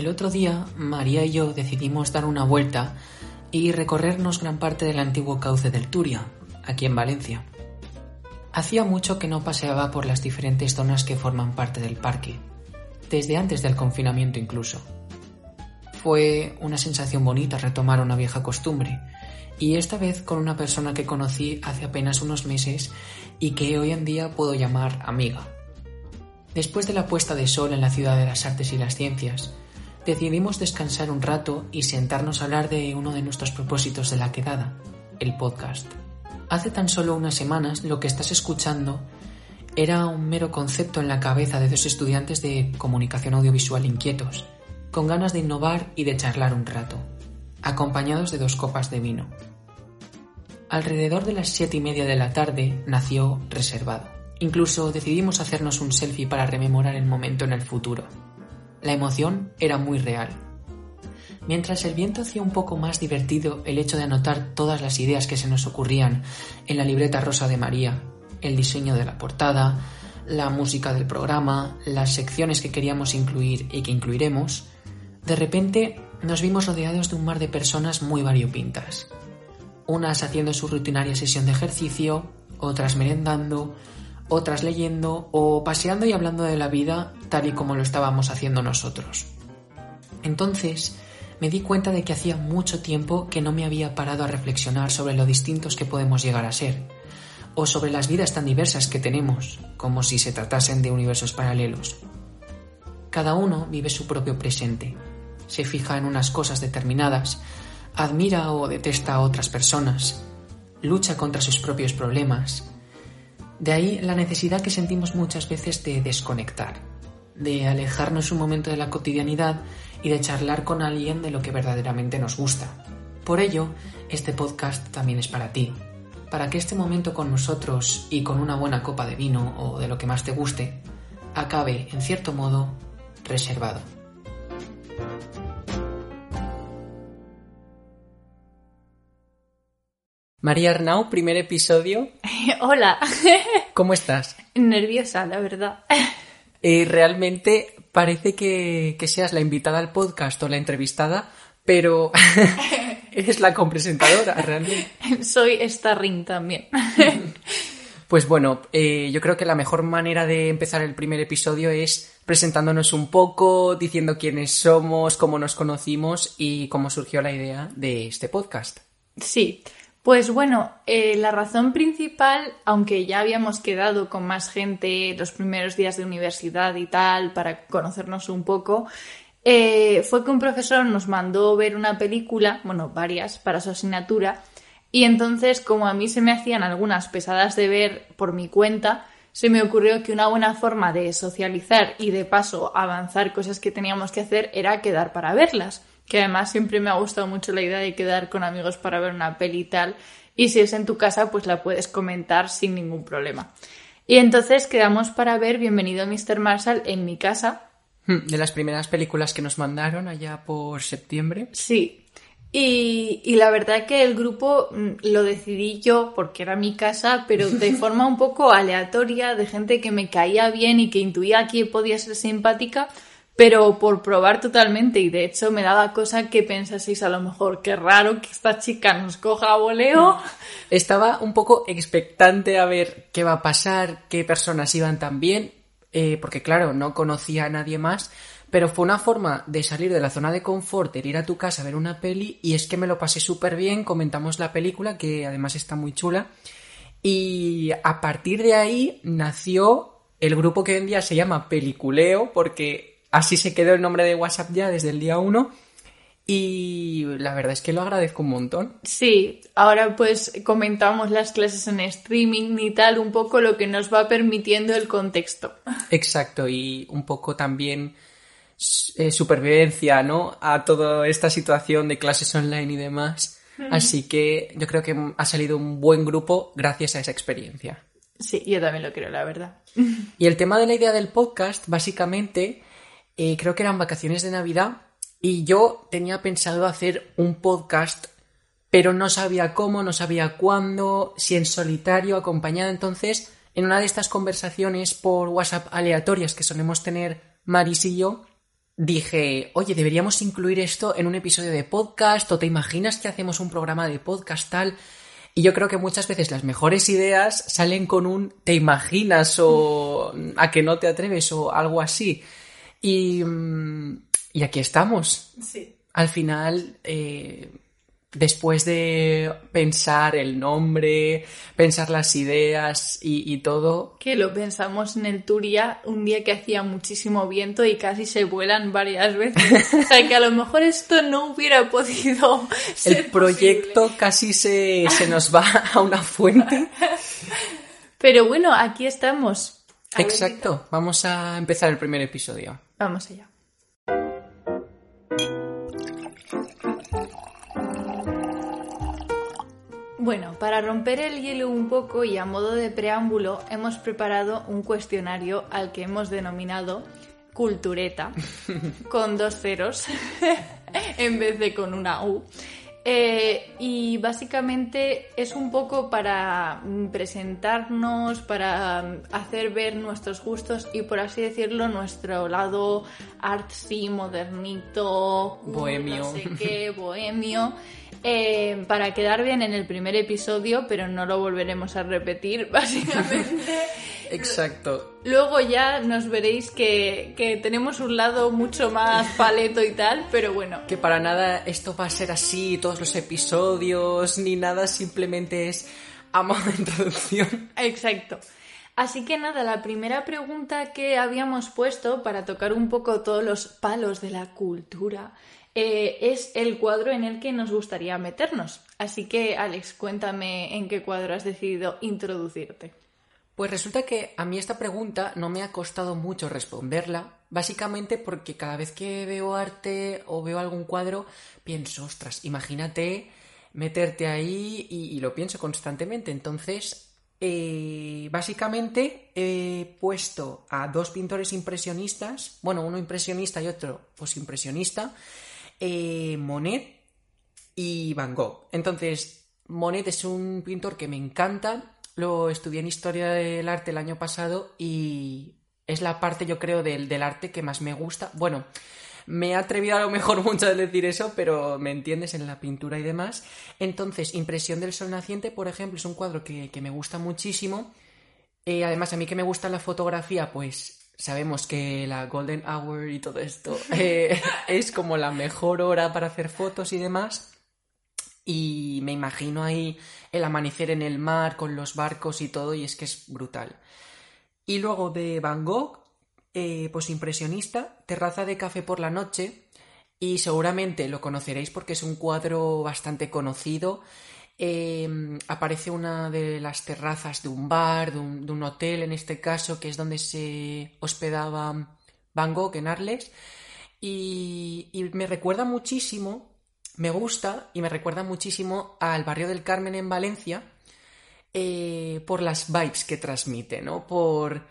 El otro día, María y yo decidimos dar una vuelta y recorrernos gran parte del antiguo cauce del Turia, aquí en Valencia. Hacía mucho que no paseaba por las diferentes zonas que forman parte del parque, desde antes del confinamiento incluso. Fue una sensación bonita retomar una vieja costumbre, y esta vez con una persona que conocí hace apenas unos meses y que hoy en día puedo llamar amiga. Después de la puesta de sol en la ciudad de las artes y las ciencias, decidimos descansar un rato y sentarnos a hablar de uno de nuestros propósitos de la quedada, el podcast. Hace tan solo unas semanas lo que estás escuchando era un mero concepto en la cabeza de dos estudiantes de comunicación audiovisual inquietos, con ganas de innovar y de charlar un rato, acompañados de dos copas de vino. Alrededor de las siete y media de la tarde nació Reservado. Incluso decidimos hacernos un selfie para rememorar el momento en el futuro. La emoción era muy real. Mientras el viento hacía un poco más divertido el hecho de anotar todas las ideas que se nos ocurrían en la libreta rosa de María, el diseño de la portada, la música del programa, las secciones que queríamos incluir y que incluiremos, de repente nos vimos rodeados de un mar de personas muy variopintas. Unas haciendo su rutinaria sesión de ejercicio, otras merendando, otras leyendo o paseando y hablando de la vida tal y como lo estábamos haciendo nosotros. Entonces me di cuenta de que hacía mucho tiempo que no me había parado a reflexionar sobre lo distintos que podemos llegar a ser, o sobre las vidas tan diversas que tenemos, como si se tratasen de universos paralelos. Cada uno vive su propio presente, se fija en unas cosas determinadas, admira o detesta a otras personas, lucha contra sus propios problemas, de ahí la necesidad que sentimos muchas veces de desconectar, de alejarnos un momento de la cotidianidad y de charlar con alguien de lo que verdaderamente nos gusta. Por ello, este podcast también es para ti, para que este momento con nosotros y con una buena copa de vino o de lo que más te guste, acabe, en cierto modo, reservado. María Arnau, primer episodio. Hola. ¿Cómo estás? Nerviosa, la verdad. Eh, realmente parece que, seas la invitada al podcast o la entrevistada, pero eres la compresentadora, realmente. Soy Starring también. Pues bueno, eh, yo creo que la mejor manera de empezar el primer episodio es presentándonos un poco, diciendo quiénes somos, cómo nos conocimos y cómo surgió la idea de este podcast. Sí, pues bueno, eh, la razón principal, aunque ya habíamos quedado con más gente los primeros días de universidad y tal, para conocernos un poco, eh, fue que un profesor nos mandó ver una película, bueno, varias, para su asignatura, y entonces, como a mí se me hacían algunas pesadas de ver por mi cuenta, se me ocurrió que una buena forma de socializar y de paso avanzar cosas que teníamos que hacer era quedar para verlas que además siempre me ha gustado mucho la idea de quedar con amigos para ver una peli y tal, y si es en tu casa, pues la puedes comentar sin ningún problema. Y entonces quedamos para ver Bienvenido Mr. Marshall en mi casa. Hmm, de las primeras películas que nos mandaron allá por septiembre. Sí. Y, y la verdad que el grupo mm, lo decidí yo porque era mi casa, pero de forma un poco aleatoria, de gente que me caía bien y que intuía que podía ser simpática pero por probar totalmente y de hecho me daba cosa que pensaseis a lo mejor qué raro que esta chica nos coja a voleo. Estaba un poco expectante a ver qué va a pasar, qué personas iban tan bien, eh, porque claro, no conocía a nadie más, pero fue una forma de salir de la zona de confort, de ir a tu casa a ver una peli y es que me lo pasé súper bien, comentamos la película que además está muy chula y a partir de ahí nació el grupo que hoy en día se llama Peliculeo porque así se quedó el nombre de WhatsApp ya desde el día 1. y la verdad es que lo agradezco un montón. Sí, ahora pues comentamos las clases en streaming y tal, un poco lo que nos va permitiendo el contexto. Exacto, y un poco también eh, supervivencia, ¿no? A toda esta situación de clases online y demás. Así que yo creo que ha salido un buen grupo gracias a esa experiencia. Sí, yo también lo creo, la verdad. Y el tema de la idea del podcast, básicamente, eh, creo que eran vacaciones de Navidad y yo tenía pensado hacer un podcast, pero no sabía cómo, no sabía cuándo, si en solitario, acompañado. Entonces, en una de estas conversaciones por WhatsApp aleatorias que solemos tener Maris y yo, dije, oye, deberíamos incluir esto en un episodio de podcast, o te imaginas que hacemos un programa de podcast tal. Y yo creo que muchas veces las mejores ideas salen con un te imaginas o a que no te atreves o algo así. Y, mm, y aquí estamos. Sí. Al final, eh, después de pensar el nombre, pensar las ideas y, todo. Que lo pensamos en el Turia un día que hacía muchísimo viento y casi se vuelan varias veces. o sea que a lo mejor esto no hubiera podido. Ser el proyecto casi se, se nos va a una fuente. Pero bueno, aquí estamos. Exacto. Vamos a empezar el primer episodio. Vamos allá. Bueno, para romper el hielo un poco y a modo de preámbulo, hemos preparado un cuestionario al que hemos denominado Cultureta, con dos ceros en vez de con una U. Eh, y básicamente es un poco para presentarnos, para hacer ver nuestros gustos y por así decirlo nuestro lado artsy, modernito, bohemio, no sé qué, bohemio. Eh, para quedar bien en el primer episodio, pero no lo volveremos a repetir, básicamente. Exacto. Luego ya nos veréis que, que, tenemos un lado mucho más paleto y tal, pero bueno. Que para nada esto va a ser así, todos los episodios, ni nada, simplemente es a modo de introducción. Exacto. Así que nada, la primera pregunta que habíamos puesto para tocar un poco todos los palos de la cultura eh, es el cuadro en el que nos gustaría meternos. Así que, Alex, cuéntame en qué cuadro has decidido introducirte. Pues resulta que a mí esta pregunta no me ha costado mucho responderla, básicamente porque cada vez que veo arte o veo algún cuadro, pienso, ostras, imagínate meterte ahí y, lo pienso constantemente. Entonces, eh, básicamente he puesto a dos pintores impresionistas, bueno, uno impresionista y otro posimpresionista, eh, Monet y Van Gogh. Entonces, Monet es un pintor que me encanta, lo estudié en Historia del Arte el año pasado y es la parte, yo creo, del, del arte que más me gusta. Bueno, me he atrevido a lo mejor mucho a decir eso, pero me entiendes en la pintura y demás. Entonces, Impresión del Sol Naciente, por ejemplo, es un cuadro que, me gusta muchísimo. Eh, además, a mí que me gusta la fotografía, pues sabemos que la Golden Hour y todo esto eh, es como la mejor hora para hacer fotos y demás. Y me imagino ahí el amanecer en el mar con los barcos y todo, y es que es brutal. Y luego de Van Gogh, eh, pues impresionista, Terraza de Café por la Noche, y seguramente lo conoceréis porque es un cuadro bastante conocido Em, aparece una de las terrazas de un bar, de un, hotel en este caso, que es donde se hospedaba Van Gogh en Arles. Y, me recuerda muchísimo, me gusta y me recuerda muchísimo al barrio del Carmen en Valencia eh, por las vibes que transmite, ¿no? Por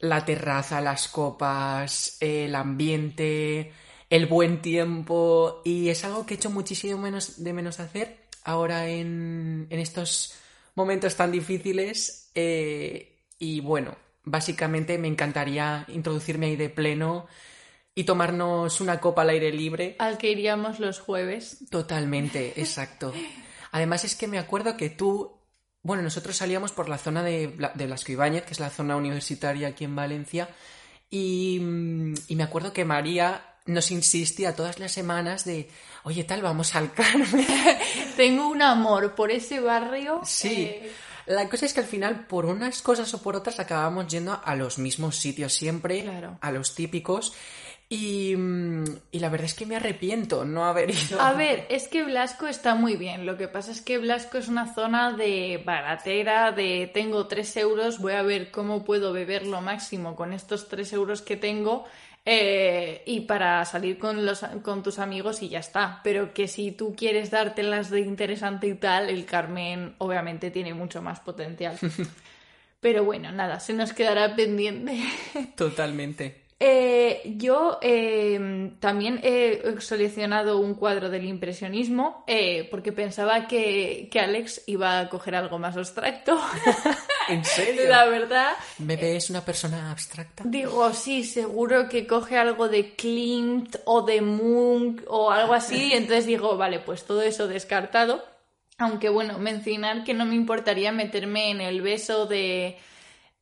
la terraza, las copas, el ambiente, el buen tiempo y es algo que he hecho muchísimo menos de menos hacer ahora en, estos momentos tan difíciles. Eh, y bueno, básicamente me encantaría introducirme ahí de pleno y tomarnos una copa al aire libre. Al que iríamos los jueves. Totalmente, exacto. Además es que me acuerdo que tú, bueno, nosotros salíamos por la zona de, de Blasco Ibáñez, que es la zona universitaria aquí en Valencia, y, y me acuerdo que María nos insistía todas las semanas de, oye, tal, vamos al Carmen. Tengo un amor por ese barrio. Sí. Eh, La cosa es que al final, por unas cosas o por otras, acabamos yendo a los mismos sitios siempre, a los típicos. Y, mm, y la verdad es que me arrepiento no haber ido. A ver, es que Blasco está muy bien. Lo que pasa es que Blasco es una zona de baratera, de tengo 3 euros, voy a ver cómo puedo beber lo máximo con estos 3 euros que tengo eh, y para salir con, los, con tus amigos y ya está. Pero que si tú quieres dártelas de interesante y tal, el Carmen obviamente tiene mucho más potencial. Pero bueno, nada, se nos quedará pendiente. Totalmente. Eh, yo eh, también he seleccionado un cuadro del impresionismo eh, porque pensaba que, que, Alex iba a coger algo más abstracto. ¿En serio? La verdad. ¿Bebé es una persona abstracta? Digo, sí, seguro que coge algo de Klimt o de Munch o algo así. entonces digo, vale, pues todo eso descartado. Aunque bueno, mencionar que no me importaría meterme en el beso de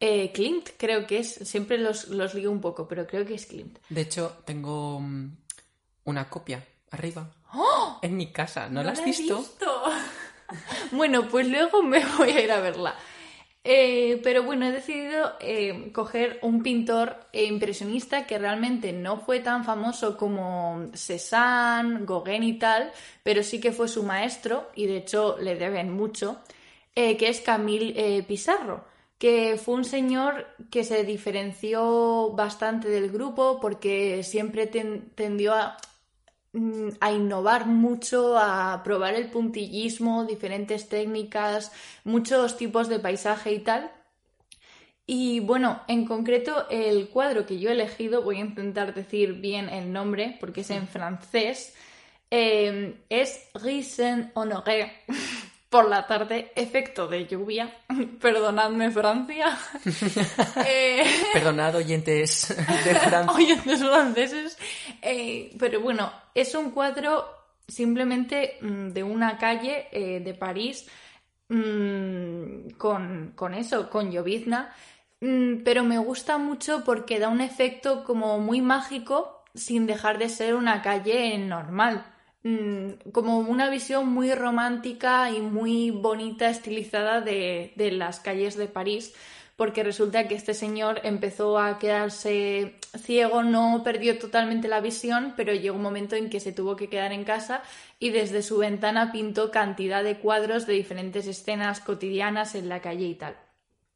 eh, Klimt, creo que es. Siempre los, los lío un poco, pero creo que es Klimt. De hecho, tengo mm, una copia arriba. ¡Oh! En mi casa. ¿No, ¿No la has visto? visto? bueno, pues luego me voy a ir a verla. Eh, pero bueno, he decidido eh, coger un pintor eh, impresionista que realmente no fue tan famoso como Cézanne, Gauguin y tal, pero sí que fue su maestro y de hecho le deben mucho, eh, que es Camille Pizarro, que fue un señor que se diferenció bastante del grupo porque siempre ten- tendió a, mm, a innovar mucho, a probar el puntillismo, diferentes técnicas, muchos tipos de paisaje y tal. Y bueno, en concreto el cuadro que yo he elegido, voy a intentar decir bien el nombre porque es en francés, eh, es Risen Honoré por la tarde, efecto de lluvia. Perdonadme Francia. Eh, Perdonad, oyentes de Francia. oyentes franceses. Eh, pero bueno, es un cuadro simplemente mm, de una calle eh, de París mm, con, con eso, con llovizna. Mm, pero me gusta mucho porque da un efecto como muy mágico sin dejar de ser una calle normal. Mm, como una visión muy romántica y muy bonita, estilizada de, de las calles de París porque resulta que este señor empezó a quedarse ciego, no perdió totalmente la visión, pero llegó un momento en que se tuvo que quedar en casa y desde su ventana pintó cantidad de cuadros de diferentes escenas cotidianas en la calle y tal.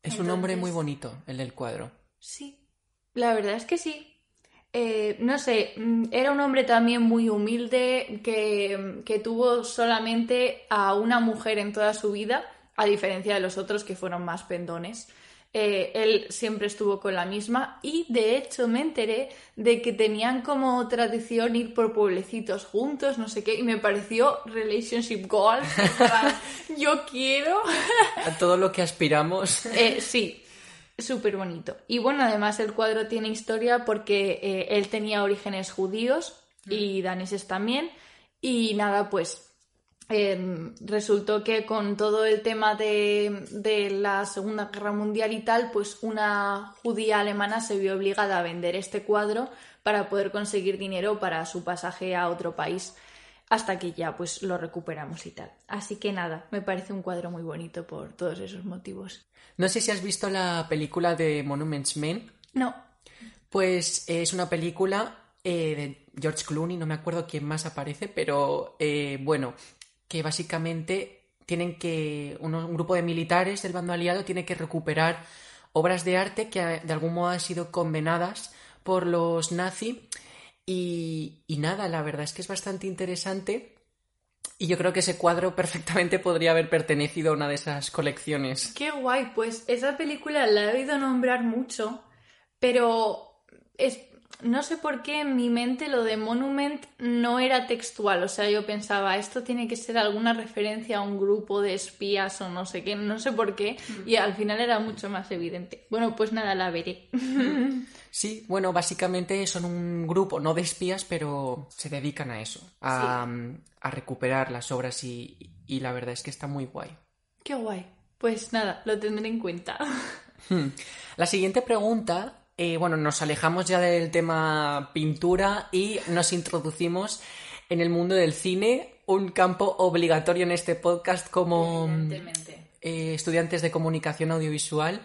Es un Entonces- muy bonito, el del cuadro. Sí, la verdad es que sí. Eh, no sé, mm, era un hombre también muy humilde que, que tuvo solamente a una mujer en toda su vida, a diferencia de los otros que fueron más pendones. Eh, él siempre estuvo con la misma y de hecho me enteré de que tenían como tradición ir por pueblecitos juntos, no sé qué, y me pareció relationship goal. en plan, Yo quiero. A todo lo que aspiramos. Eh, sí, súper bonito. Y bueno, además el cuadro tiene historia porque eh, él tenía orígenes judíos y daneses también. Y nada, pues eh, resultó que con todo el tema de, de la Segunda Guerra Mundial y tal, pues una judía alemana se vio obligada a vender este cuadro para poder conseguir dinero para su pasaje a otro país. Hasta que ya pues lo recuperamos y tal. Así que nada, me parece un cuadro muy bonito por todos esos motivos. No sé si has visto la película de Monuments Men. No, Pues eh, es una película eh, de George Clooney, no me acuerdo quién más aparece, pero eh, bueno, que básicamente tienen que, uno- un grupo de militares del bando aliado tiene que recuperar obras de arte que de algún modo han sido condenadas por los nazis y, y nada, la verdad es que es bastante interesante y yo creo que ese cuadro perfectamente podría haber pertenecido a una de esas colecciones. Qué guay, pues esa película la he oído nombrar mucho, pero es, no sé por qué en mi mente lo de Monument no era textual, o sea, yo pensaba, esto tiene que ser alguna referencia a un grupo de espías o no sé qué, no sé por qué, y al final era mucho más evidente. Bueno, pues nada, la veré. Sí, bueno, básicamente son un grupo, no de espías, pero se dedican a eso, a, a recuperar las obras y, y la verdad es que está muy guay. Qué guay. Pues nada, lo tendré en cuenta. Hmm. La siguiente pregunta, eh, bueno, nos alejamos ya del tema pintura y nos introducimos en el mundo del cine, un campo obligatorio en este podcast como Evidentemente. eh, estudiantes de comunicación audiovisual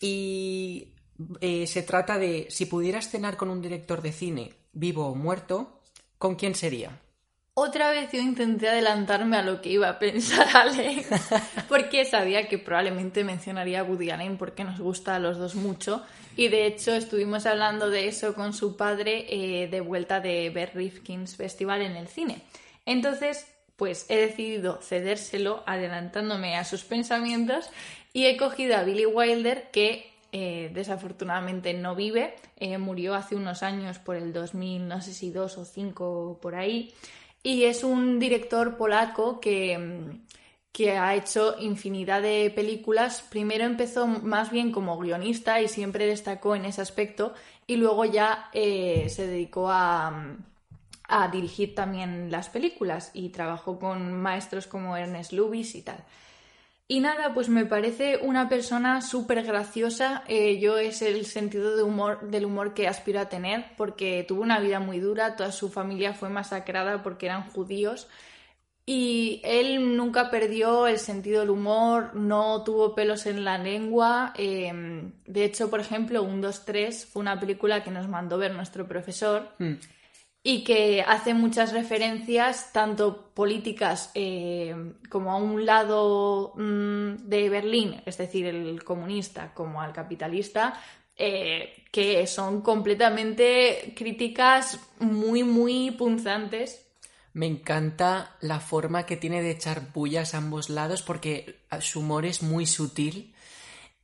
y eh, se trata de si pudieras cenar con un director de cine vivo o muerto, ¿con quién sería? Otra vez yo intenté adelantarme a lo que iba a pensar Alex, porque sabía que probablemente mencionaría a Woody Allen porque nos gusta a los dos mucho. Y de hecho estuvimos hablando de eso con su padre eh, de vuelta de ver Rifkin's Festival en el cine. Entonces, pues he decidido cedérselo adelantándome a sus pensamientos y he cogido a Billy Wilder que eh, desafortunadamente no vive, eh, murió hace unos años por el 2000, no sé si dos o cinco por ahí. Y es un director polaco que, que ha hecho infinidad de películas. Primero empezó más bien como guionista y siempre destacó en ese aspecto y luego ya eh, se dedicó a, a, dirigir también las películas y trabajó con maestros como Ernest Lubis y tal. Y nada, pues me parece una persona súper graciosa. Eh, yo es el sentido de humor, del humor que aspiro a tener, porque tuvo una vida muy dura, toda su familia fue masacrada porque eran judíos. Y él nunca perdió el sentido del humor, no tuvo pelos en la lengua. Em, de hecho, por ejemplo, Un, 2, 3 fue una película que nos mandó ver nuestro profesor. Mm y que hace muchas referencias, tanto políticas eh, como a un lado mm, de Berlín, es decir, el comunista, como al capitalista, eh, que son completamente críticas muy, muy punzantes. Me encanta la forma que tiene de echar bullas a ambos lados porque su humor es muy sutil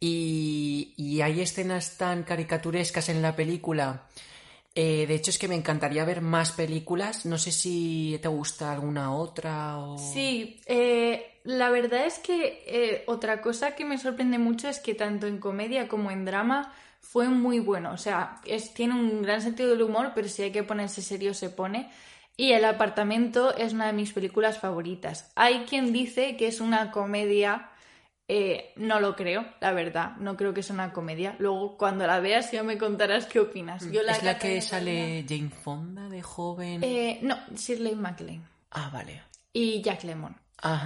y, y hay escenas tan caricaturescas en la película eh, de hecho, es que me encantaría ver más películas. No sé si te gusta alguna otra o... Sí, eh, la verdad es que eh, otra cosa que me sorprende mucho es que tanto en comedia como en drama fue muy bueno. O sea, es, tiene un gran sentido del humor, pero si hay que ponerse serio se pone. Y El apartamento es una de mis películas favoritas. Hay quien dice que es una comedia eh, no lo creo, la verdad. No creo que sea una comedia. Luego, cuando la veas, ya me contarás qué opinas. Yo la ¿Es la que sale Jane Fonda de joven? Eh, no, Shirley MacLaine. Ah, vale. Y Jack Lemmon.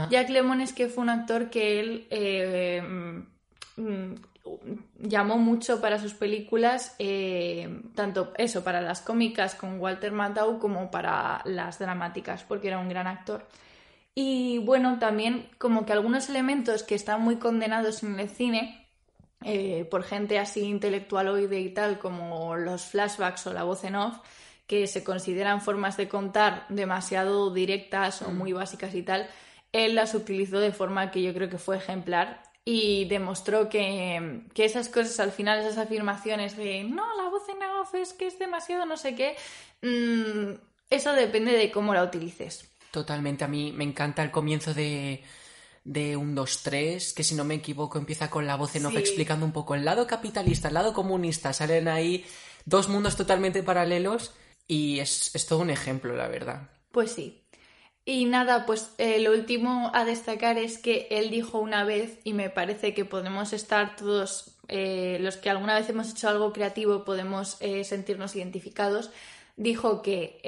Jack Lemmon es que fue un actor que él eh, mm, llamó mucho para sus películas, tanto eso, para las cómicas con Walter Matthau como para las dramáticas, porque era un gran actor. Y bueno, también como que algunos elementos que están muy condenados en el cine, eh, por gente así intelectualoide y tal, como los flashbacks o la voz en off, que se consideran formas de contar demasiado directas o muy básicas y tal, él las utilizó de forma que yo creo que fue ejemplar y demostró que, que, esas cosas al final, esas afirmaciones de no, la voz en off es que es demasiado no sé qué, mm, eso depende de cómo la utilices. Totalmente, a mí me encanta el comienzo de, de un 2, 3, que si no me equivoco empieza con la voz en off explicando un poco el lado capitalista, el lado comunista, salen ahí dos mundos totalmente paralelos y es, todo un ejemplo, la verdad. Pues sí. Y nada, pues eh, lo último a destacar es que él dijo una vez, y me parece que podemos estar todos, eh, los que alguna vez hemos hecho algo creativo, podemos eh, sentirnos identificados, dijo que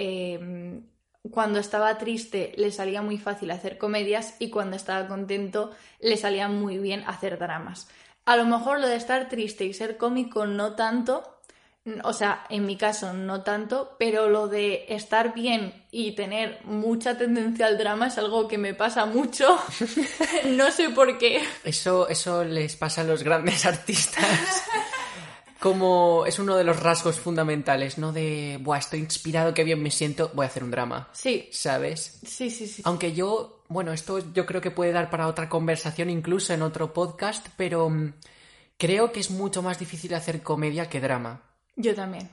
cuando estaba triste le salía muy fácil hacer comedias y cuando estaba contento le salía muy bien hacer dramas. A lo mejor lo de estar triste y ser cómico no tanto, o sea, en mi caso no tanto, pero lo de estar bien y tener mucha tendencia al drama es algo que me pasa mucho. no sé por qué. Eso, eso les pasa a los grandes artistas como es uno de los rasgos fundamentales, ¿no? De, buah, estoy inspirado, qué bien me siento, voy a hacer un drama. Sí. ¿Sabes? Sí, sí, sí. Aunque yo, bueno, esto yo creo que puede dar para otra conversación, incluso en otro podcast, pero mm, creo que es mucho más difícil hacer comedia que drama. Yo también.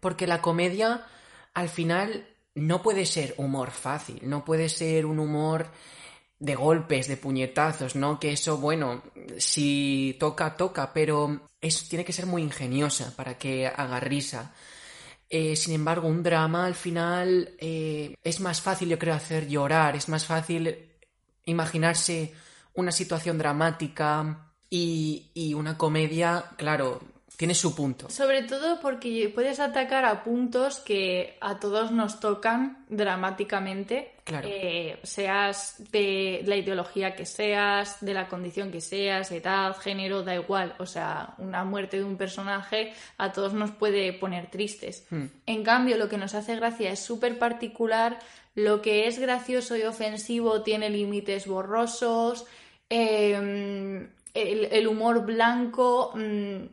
Porque la comedia, al final, no puede ser humor fácil, no puede ser un humor de golpes, de puñetazos, ¿no? Que eso, bueno, si toca, toca, pero eso tiene que ser muy ingeniosa para que haga risa. Eh, sin embargo, un drama al final eh, es más fácil, yo creo, hacer llorar, es más fácil imaginarse una situación dramática y, y una comedia, claro, tiene su punto. Sobre todo porque puedes atacar a puntos que a todos nos tocan dramáticamente. Claro. Eh, seas de la ideología que seas, de la condición que seas, edad, género, da igual. O sea, una muerte de un personaje a todos nos puede poner tristes. Hmm. En cambio, lo que nos hace gracia es súper particular. Lo que es gracioso y ofensivo tiene límites borrosos. eh, el, el humor blanco mm,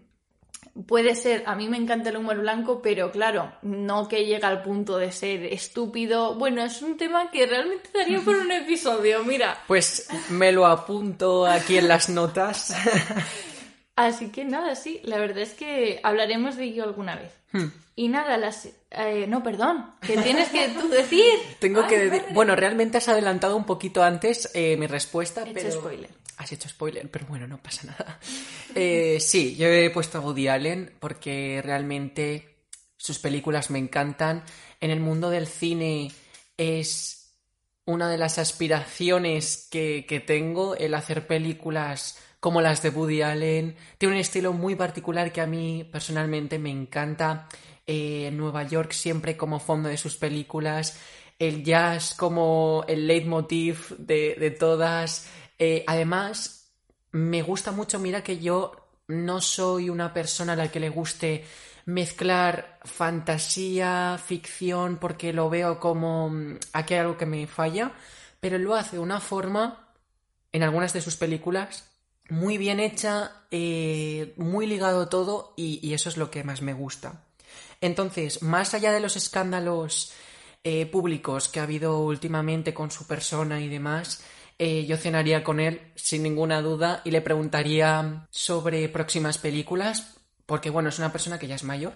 puede ser, a mí me encanta el humor blanco, pero claro, no que llega al punto de ser estúpido. Bueno, es un tema que realmente daría por un episodio, mira. Pues me lo apunto aquí en las notas. Así que nada, sí, la verdad es que hablaremos de ello alguna vez. Hmm. Y nada, las... eh, no, perdón, que tienes que tú decir. Tengo Ay, que decir, madre. bueno, realmente has adelantado un poquito antes eh, mi respuesta, He hecho pero spoiler. Has hecho spoiler, pero bueno, no pasa nada. Eh, sí, yo he puesto a Woody Allen porque realmente sus películas me encantan. En el mundo del cine es una de las aspiraciones que, que tengo, el hacer películas como las de Woody Allen. Tiene un estilo muy particular que a mí personalmente me encanta. Eh, Nueva York siempre como fondo de sus películas. El jazz como el leitmotiv de, de todas. Eh, además, me gusta mucho, mira que yo no soy una persona a la que le guste mezclar fantasía, ficción, porque lo veo como mm, aquí algo que me falla, pero lo hace de una forma, en algunas de sus películas, muy bien hecha, eh, muy ligado todo, y, y eso es lo que más me gusta. Entonces, más allá de los escándalos eh, públicos que ha habido últimamente con su persona y demás, eh, yo cenaría con él sin ninguna duda y le preguntaría sobre próximas películas, porque bueno, es una persona que ya es mayor,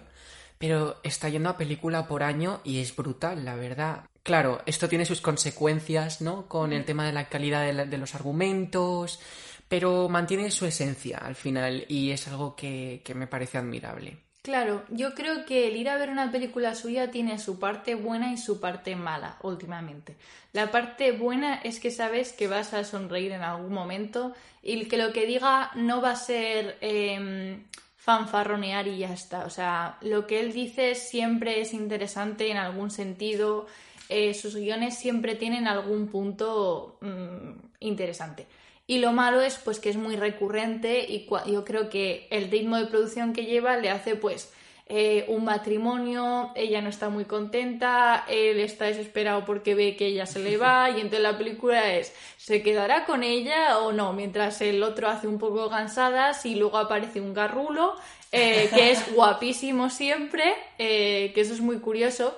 pero está yendo a película por año y es brutal, la verdad. Claro, esto tiene sus consecuencias, ¿no? Con el tema de la calidad de, la- de los argumentos, pero mantiene su esencia al final y es algo que, que me parece admirable. Claro, yo creo que el ir a ver una película suya tiene su parte buena y su parte mala últimamente. La parte buena es que sabes que vas a sonreír en algún momento y que lo que diga no va a ser em, fanfarronear y ya está. O sea, lo que él dice siempre es interesante en algún sentido. eh, sus guiones siempre tienen algún punto mm, interesante. Y lo malo es pues que es muy recurrente y yo creo que el ritmo de producción que lleva le hace pues eh, un matrimonio, ella no está muy contenta, él está desesperado porque ve que ella se le va y entonces la película es ¿se quedará con ella o no? Mientras el otro hace un poco cansadas y luego aparece un garrulo eh, que es guapísimo siempre, eh, que eso es muy curioso.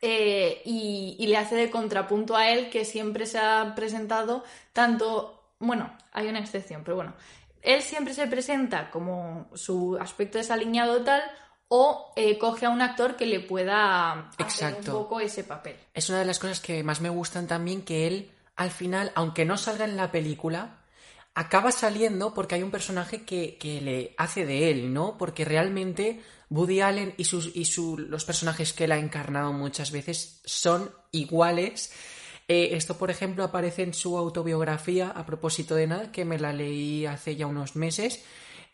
Y, y le hace de contrapunto a él que siempre se ha presentado tanto, bueno, hay una excepción, pero bueno, él siempre se presenta como su aspecto desaliñado tal o eh, coge a un actor que le pueda hacer Exacto. un poco ese papel. Es una de las cosas que más me gustan también que él, al final, aunque no salga en la película, acaba saliendo porque hay un personaje que, que le hace de él, ¿no? Porque realmente Woody Allen y, sus, y su- los personajes que él ha encarnado muchas veces son iguales. Eh, esto, por ejemplo, aparece en su autobiografía, a propósito de nada, que me la leí hace ya unos meses.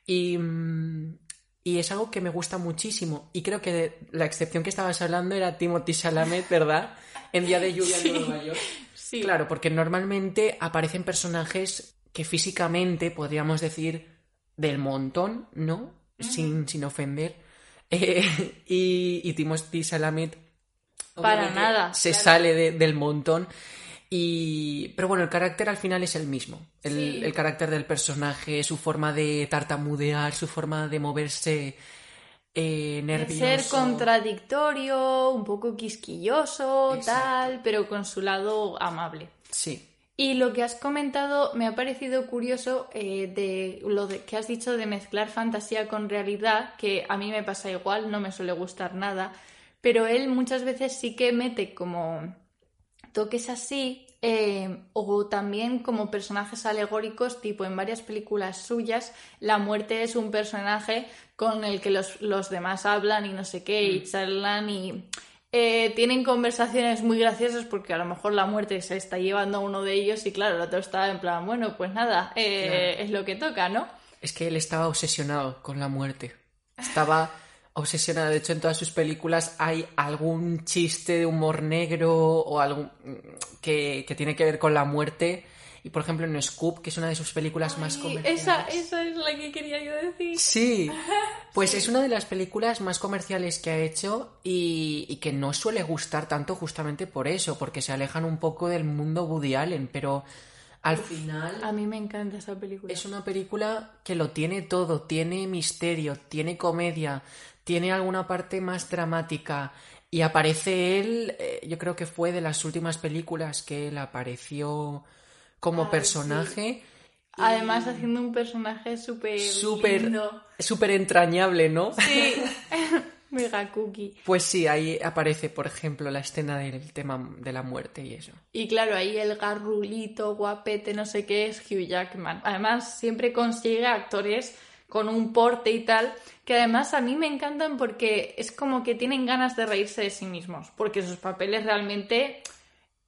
Y, mm, y es algo que me gusta muchísimo. Y creo que la excepción que estabas hablando era Timothy Chalamet, ¿verdad? En Día de Lluvia en Nueva York. Sí. Claro, porque normalmente aparecen personajes que físicamente podríamos decir del montón, ¿no? sin, sin ofender. Eh, y, y Timothy Chalamet Para nada, se claro. sale de- del montón. Y... Pero bueno, el carácter al final es el mismo. El, Sí. el carácter del personaje, su forma de tartamudear, su forma de moverse eh, De nervioso. ser contradictorio, un poco quisquilloso, Exacto. tal, pero con su lado amable. Sí. Y lo que has comentado me ha parecido curioso eh, de lo de- que has dicho de mezclar fantasía con realidad, que a mí me pasa igual, no me suele gustar nada, pero él muchas veces sí que mete como toques así, eh, o también como personajes alegóricos, tipo en varias películas suyas, la muerte es un personaje con el que los, los demás hablan y no sé qué, y charlan y eh, tienen conversaciones muy graciosas porque a lo mejor la muerte se está llevando a uno de ellos y claro, el otro está en plan, bueno, pues nada, eh, Claro. es lo que toca, ¿no? Es que él estaba obsesionado con la muerte. Estaba obsesionada. De hecho, en todas sus películas hay algún chiste de humor negro o algo que, que tiene que ver con la muerte. Y por ejemplo en Scoop, que es una de sus películas más comerciales. Esa, esa es la que quería yo decir. Sí, pues es una de las películas más comerciales que ha hecho y, y, que no suele gustar tanto justamente por eso, porque se alejan un poco del mundo Woody Allen, pero al final... A mí me encanta esa película. Es una película que lo tiene todo, tiene misterio, tiene comedia, tiene alguna parte más dramática. Y aparece él, eh, yo creo que fue de las últimas películas que él apareció como Ay, personaje. Además, haciendo un personaje súper. Súper súper entrañable, ¿no? Sí. Mega cookie. Pues sí, ahí aparece, por ejemplo, la escena del tema de la muerte y eso. Y claro, ahí el garrulito, guapete, no sé qué, es Hugh Jackman. Además, siempre consigue actores con un porte y tal, que además a mí me encantan porque es como que tienen ganas de reírse de sí mismos, porque sus papeles realmente...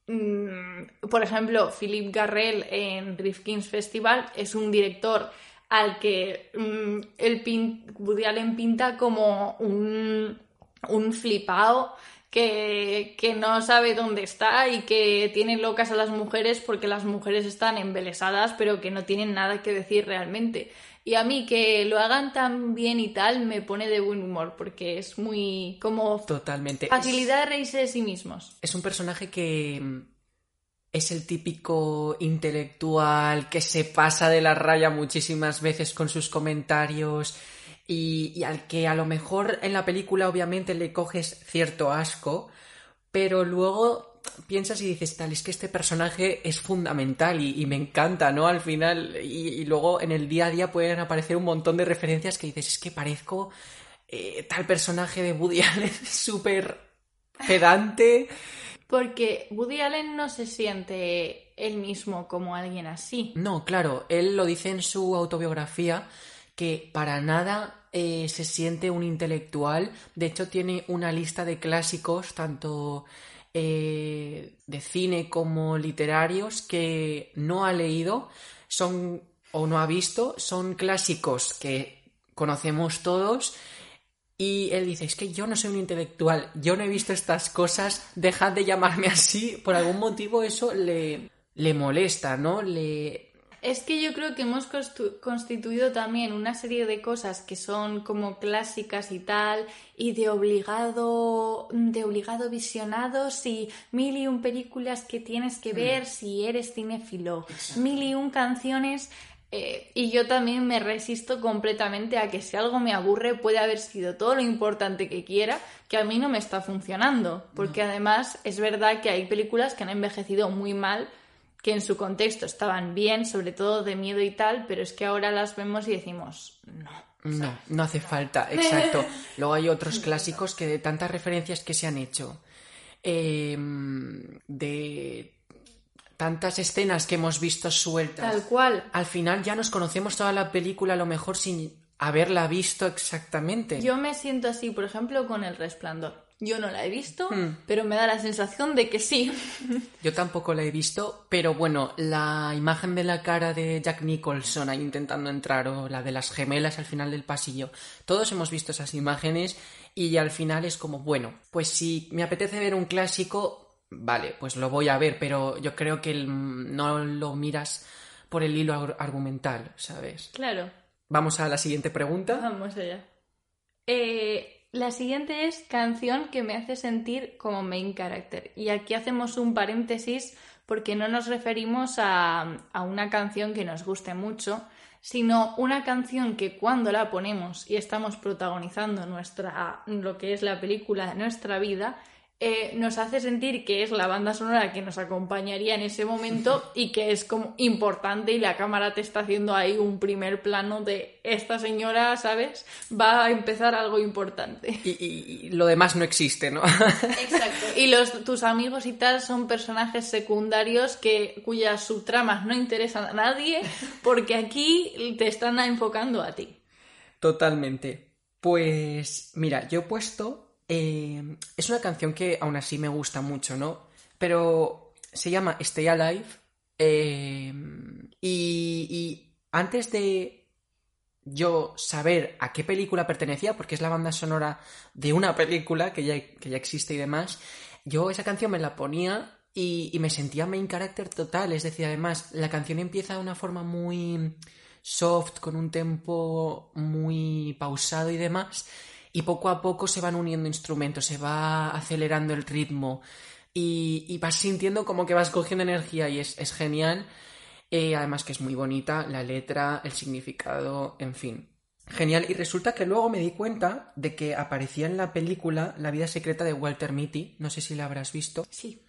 mm, por ejemplo, Philip Garrel en Rifkin's Festival es un director al que mm, el pin- Woody Allen pinta como un, un flipao que, que no sabe dónde está y que tiene locas a las mujeres porque las mujeres están embelesadas pero que no tienen nada que decir realmente. Y a mí que lo hagan tan bien y tal me pone de buen humor porque es muy como Totalmente. facilidad de reírse de sí mismos. Es un personaje que mm, es el típico intelectual que se pasa de la raya muchísimas veces con sus comentarios y, y al que a lo mejor en la película obviamente le coges cierto asco, pero luego piensas y dices, tal, es que este personaje es fundamental y, y me encanta, ¿no? Al final, y, y luego en el día a día pueden aparecer un montón de referencias que dices, es que parezco eh, tal personaje de Woody Allen súper pedante. Porque Woody Allen no se siente él mismo como alguien así. No, claro, él lo dice en su autobiografía que para nada eh, se siente un intelectual. De hecho, tiene una lista de clásicos, tanto eh, de cine como literarios, que no ha leído, son o no ha visto, son clásicos que conocemos todos. Y él dice, es que yo no soy un intelectual, yo no he visto estas cosas, dejad de llamarme así. Por algún motivo eso le, le molesta, ¿no? Le, Es que yo creo que hemos constituido también una serie de cosas que son como clásicas y tal, y de obligado, de obligado visionados y mil y un películas que tienes que ver si eres cinéfilo, mil y un canciones. eh, y yo también me resisto completamente a que si algo me aburre puede haber sido todo lo importante que quiera, que a mí no me está funcionando. Porque además es verdad que hay películas que han envejecido muy mal que en su contexto estaban bien, sobre todo de miedo y tal, pero es que ahora las vemos y decimos, no. No, no hace falta, exacto. Luego hay otros clásicos que de tantas referencias que se han hecho, eh, de tantas escenas que hemos visto sueltas, Tal cual. al final ya nos conocemos toda la película a lo mejor sin haberla visto exactamente. Yo me siento así, por ejemplo, con El Resplandor. Yo no la he visto, Hmm. pero me da la sensación de que sí. Yo tampoco la he visto, pero bueno, la imagen de la cara de Jack Nicholson ahí intentando entrar o la de las gemelas al final del pasillo, todos hemos visto esas imágenes y al final es como, bueno, pues si me apetece ver un clásico, vale, pues lo voy a ver, pero yo creo que no lo miras por el hilo ar- argumental, ¿sabes? Claro. Vamos a la siguiente pregunta. Vamos allá. Eh, la siguiente es canción que me hace sentir como main character. Y aquí hacemos un paréntesis porque no nos referimos a, a una canción que nos guste mucho, sino una canción que cuando la ponemos y estamos protagonizando nuestra, lo que es la película de nuestra vida, eh, nos hace sentir que es la banda sonora que nos acompañaría en ese momento y que es como importante y la cámara te está haciendo ahí un primer plano de esta señora, ¿sabes? Va a empezar algo importante. Y, y- y lo demás no existe, ¿no? Exacto. Y los, tus amigos y tal son personajes secundarios que, cuyas subtramas no interesan a nadie porque aquí te están enfocando a ti. Totalmente. Pues mira, yo he puesto... eh, es una canción que aún así me gusta mucho, ¿no? Pero se llama Stay Alive. eh, y, y antes de, yo saber a qué película pertenecía, porque es la banda sonora de una película que ya, que ya existe y demás, yo esa canción me la ponía y, y, me sentía main character total. Es decir, además, la canción empieza de una forma muy soft, con un tempo muy pausado y demás, y poco a poco se van uniendo instrumentos, se va acelerando el ritmo y, y vas sintiendo como que vas cogiendo energía y es, es genial. Eh, además que es muy bonita la letra, el significado, en fin. Genial. Y resulta que luego me di cuenta de que aparecía en la película La vida secreta de Walter Mitty. No sé si la habrás visto. Sí.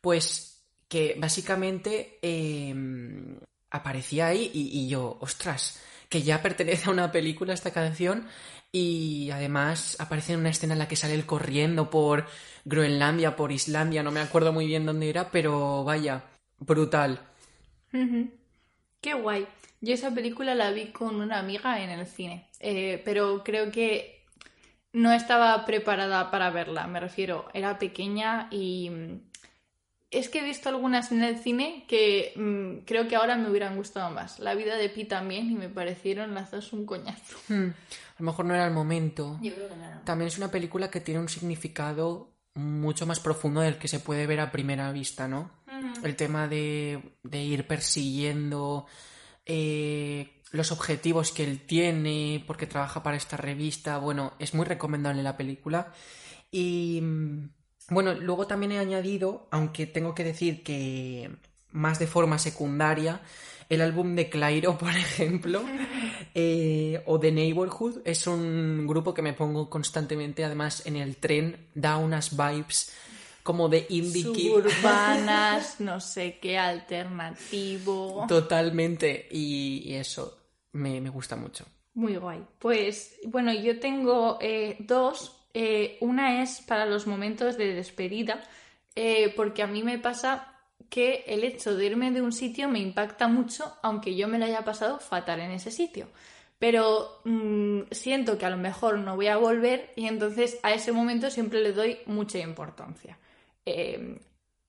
Pues que básicamente eh, aparecía ahí y, y, yo, ostras, que ya pertenece a una película esta canción y además aparece en una escena en la que sale él corriendo por Groenlandia, por Islandia, no me acuerdo muy bien dónde era, pero vaya, brutal. Qué guay. Yo esa película la vi con una amiga en el cine, eh, pero creo que no estaba preparada para verla, me refiero, era pequeña y es que he visto algunas en el cine que mmm, creo que ahora me hubieran gustado más. La vida de Pi también y me parecieron las dos un coñazo. Hmm. A lo mejor no era el momento. Yo creo que no. También es una película que tiene un significado mucho más profundo del que se puede ver a primera vista, ¿no? Uh -huh. El tema de, de ir persiguiendo eh, los objetivos que él tiene, porque trabaja para esta revista. Bueno, es muy recomendable la película. Y bueno, luego también he añadido, aunque tengo que decir que más de forma secundaria, el álbum de Clairo, por ejemplo, eh, o The Neighborhood, es un grupo que me pongo constantemente, además en el tren da unas vibes como de indie Suburbanas, no sé qué, alternativo. Totalmente, y, y eso me, me, gusta mucho. Muy guay. Pues bueno, yo tengo eh, dos. Eh, una es para los momentos de despedida, eh, porque a mí me pasa que el hecho de irme de un sitio me impacta mucho, aunque yo me lo haya pasado fatal en ese sitio. Pero mmm, siento que a lo mejor no voy a volver y entonces a ese momento siempre le doy mucha importancia. Eh,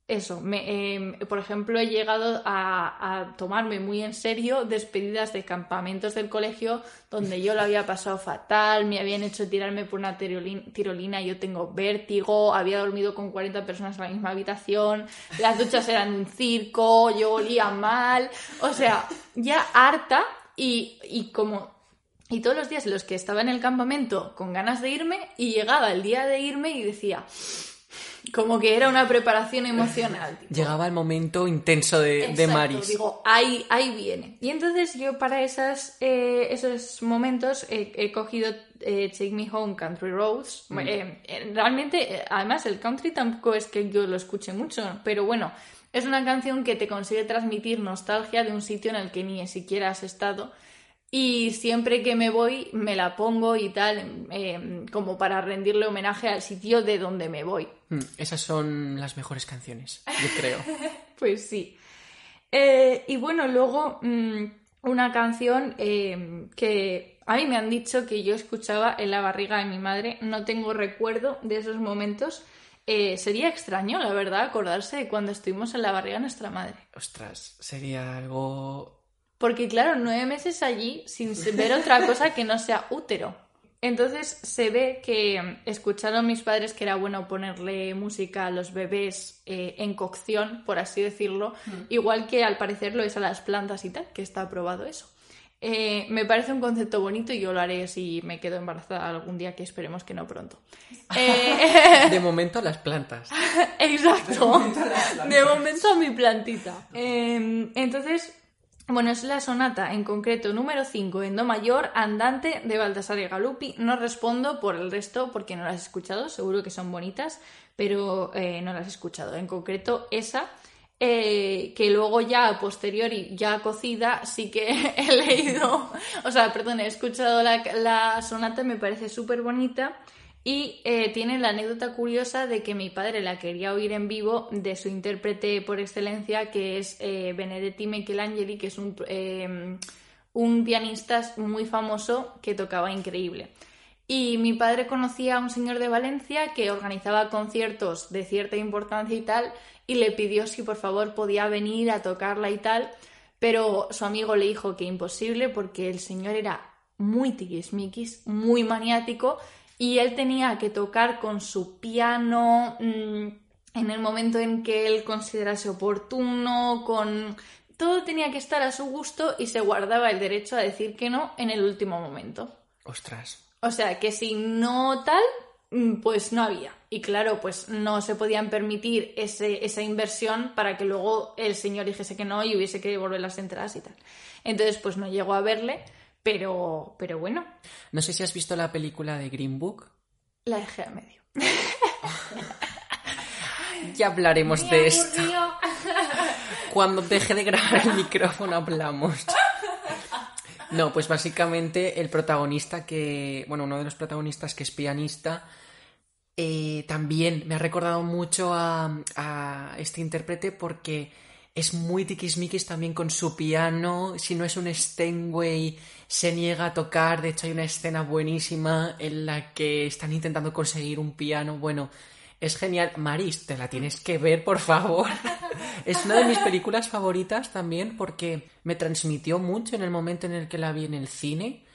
eso, me, eh, por ejemplo, he llegado a, tomarme muy en serio despedidas de campamentos del colegio donde yo lo había pasado fatal, me habían hecho tirarme por una tirolina, yo tengo vértigo, había dormido con 40 personas en la misma habitación, las duchas eran un circo, yo olía mal, o sea, ya harta y, y como y todos los días los que estaba en el campamento con ganas de irme y llegaba el día de irme y decía, como que era una preparación emocional. Tipo. Llegaba el momento intenso de, Exacto, de Maris. Digo, ahí, ahí viene. Y entonces yo para esas, eh, esos momentos he, he cogido eh, Take Me Home Country Roads. Mm. Eh, realmente, además, el country tampoco es que yo lo escuche mucho, pero bueno, es una canción que te consigue transmitir nostalgia de un sitio en el que ni siquiera has estado. Y siempre que me voy me la pongo y tal, eh, como para rendirle homenaje al sitio de donde me voy. Mm, esas son las mejores canciones, yo creo. pues sí. Eh, y bueno, luego mmm, una canción eh, que a mí me han dicho que yo escuchaba en la barriga de mi madre. No tengo recuerdo de esos momentos. sería extraño, la verdad, acordarse de cuando estuvimos en la barriga de nuestra madre. Ostras, sería algo porque claro, nueve meses allí sin ver otra cosa que no sea útero. Entonces se ve que escucharon mis padres que era bueno ponerle música a los bebés eh, en cocción, por así decirlo, mm. igual que al parecer lo es a las plantas y tal, que está aprobado eso. Eh, me parece un concepto bonito y yo lo haré si me quedo embarazada algún día, que esperemos que no pronto. Eh... De momento las plantas. Exacto. De momento, plantas. De momento a mi plantita. Eh, entonces, bueno, es la sonata en concreto número 5 en Do mayor, andante de Baltasar y Galuppi. No respondo por el resto porque no las he escuchado, seguro que son bonitas, pero eh, no las he escuchado. En concreto esa, eh, que luego ya a posteriori, ya cocida, sí que he leído, o sea, perdón, he escuchado la, la sonata, me parece súper bonita. Y eh, tiene la anécdota curiosa de que mi padre la quería oír en vivo de su intérprete por excelencia, que es eh, Benedetti Michelangeli, que es un, eh, un pianista muy famoso que tocaba increíble. Y mi padre conocía a un señor de Valencia que organizaba conciertos de cierta importancia y tal, y le pidió si por favor podía venir a tocarla y tal, pero su amigo le dijo que imposible porque el señor era muy tiquismiquis, muy maniático, y él tenía que tocar con su piano mm, en el momento en que él considerase oportuno, con todo tenía que estar a su gusto y se guardaba el derecho a decir que no en el último momento. Ostras. O sea, que si no tal, mm, pues no había. Y claro, pues no se podían permitir ese, esa inversión para que luego el señor dijese que no y hubiese que devolver las entradas y tal. Entonces, pues no llegó a verle, pero, pero bueno. No sé si has visto la película de Green Book. La dejé a medio. ya hablaremos de esto. Cuando deje de grabar el micrófono hablamos. No, pues básicamente el protagonista que, bueno, uno de los protagonistas que es pianista, eh, también me ha recordado mucho a, a este intérprete porque es muy tiquismiquis también con su piano. Si no es un Steinway, se niega a tocar. De hecho, hay una escena buenísima en la que están intentando conseguir un piano. Bueno, es genial. Maris, te la tienes que ver, por favor. es una de mis películas favoritas también porque me transmitió mucho en el momento en el que la vi en el cine.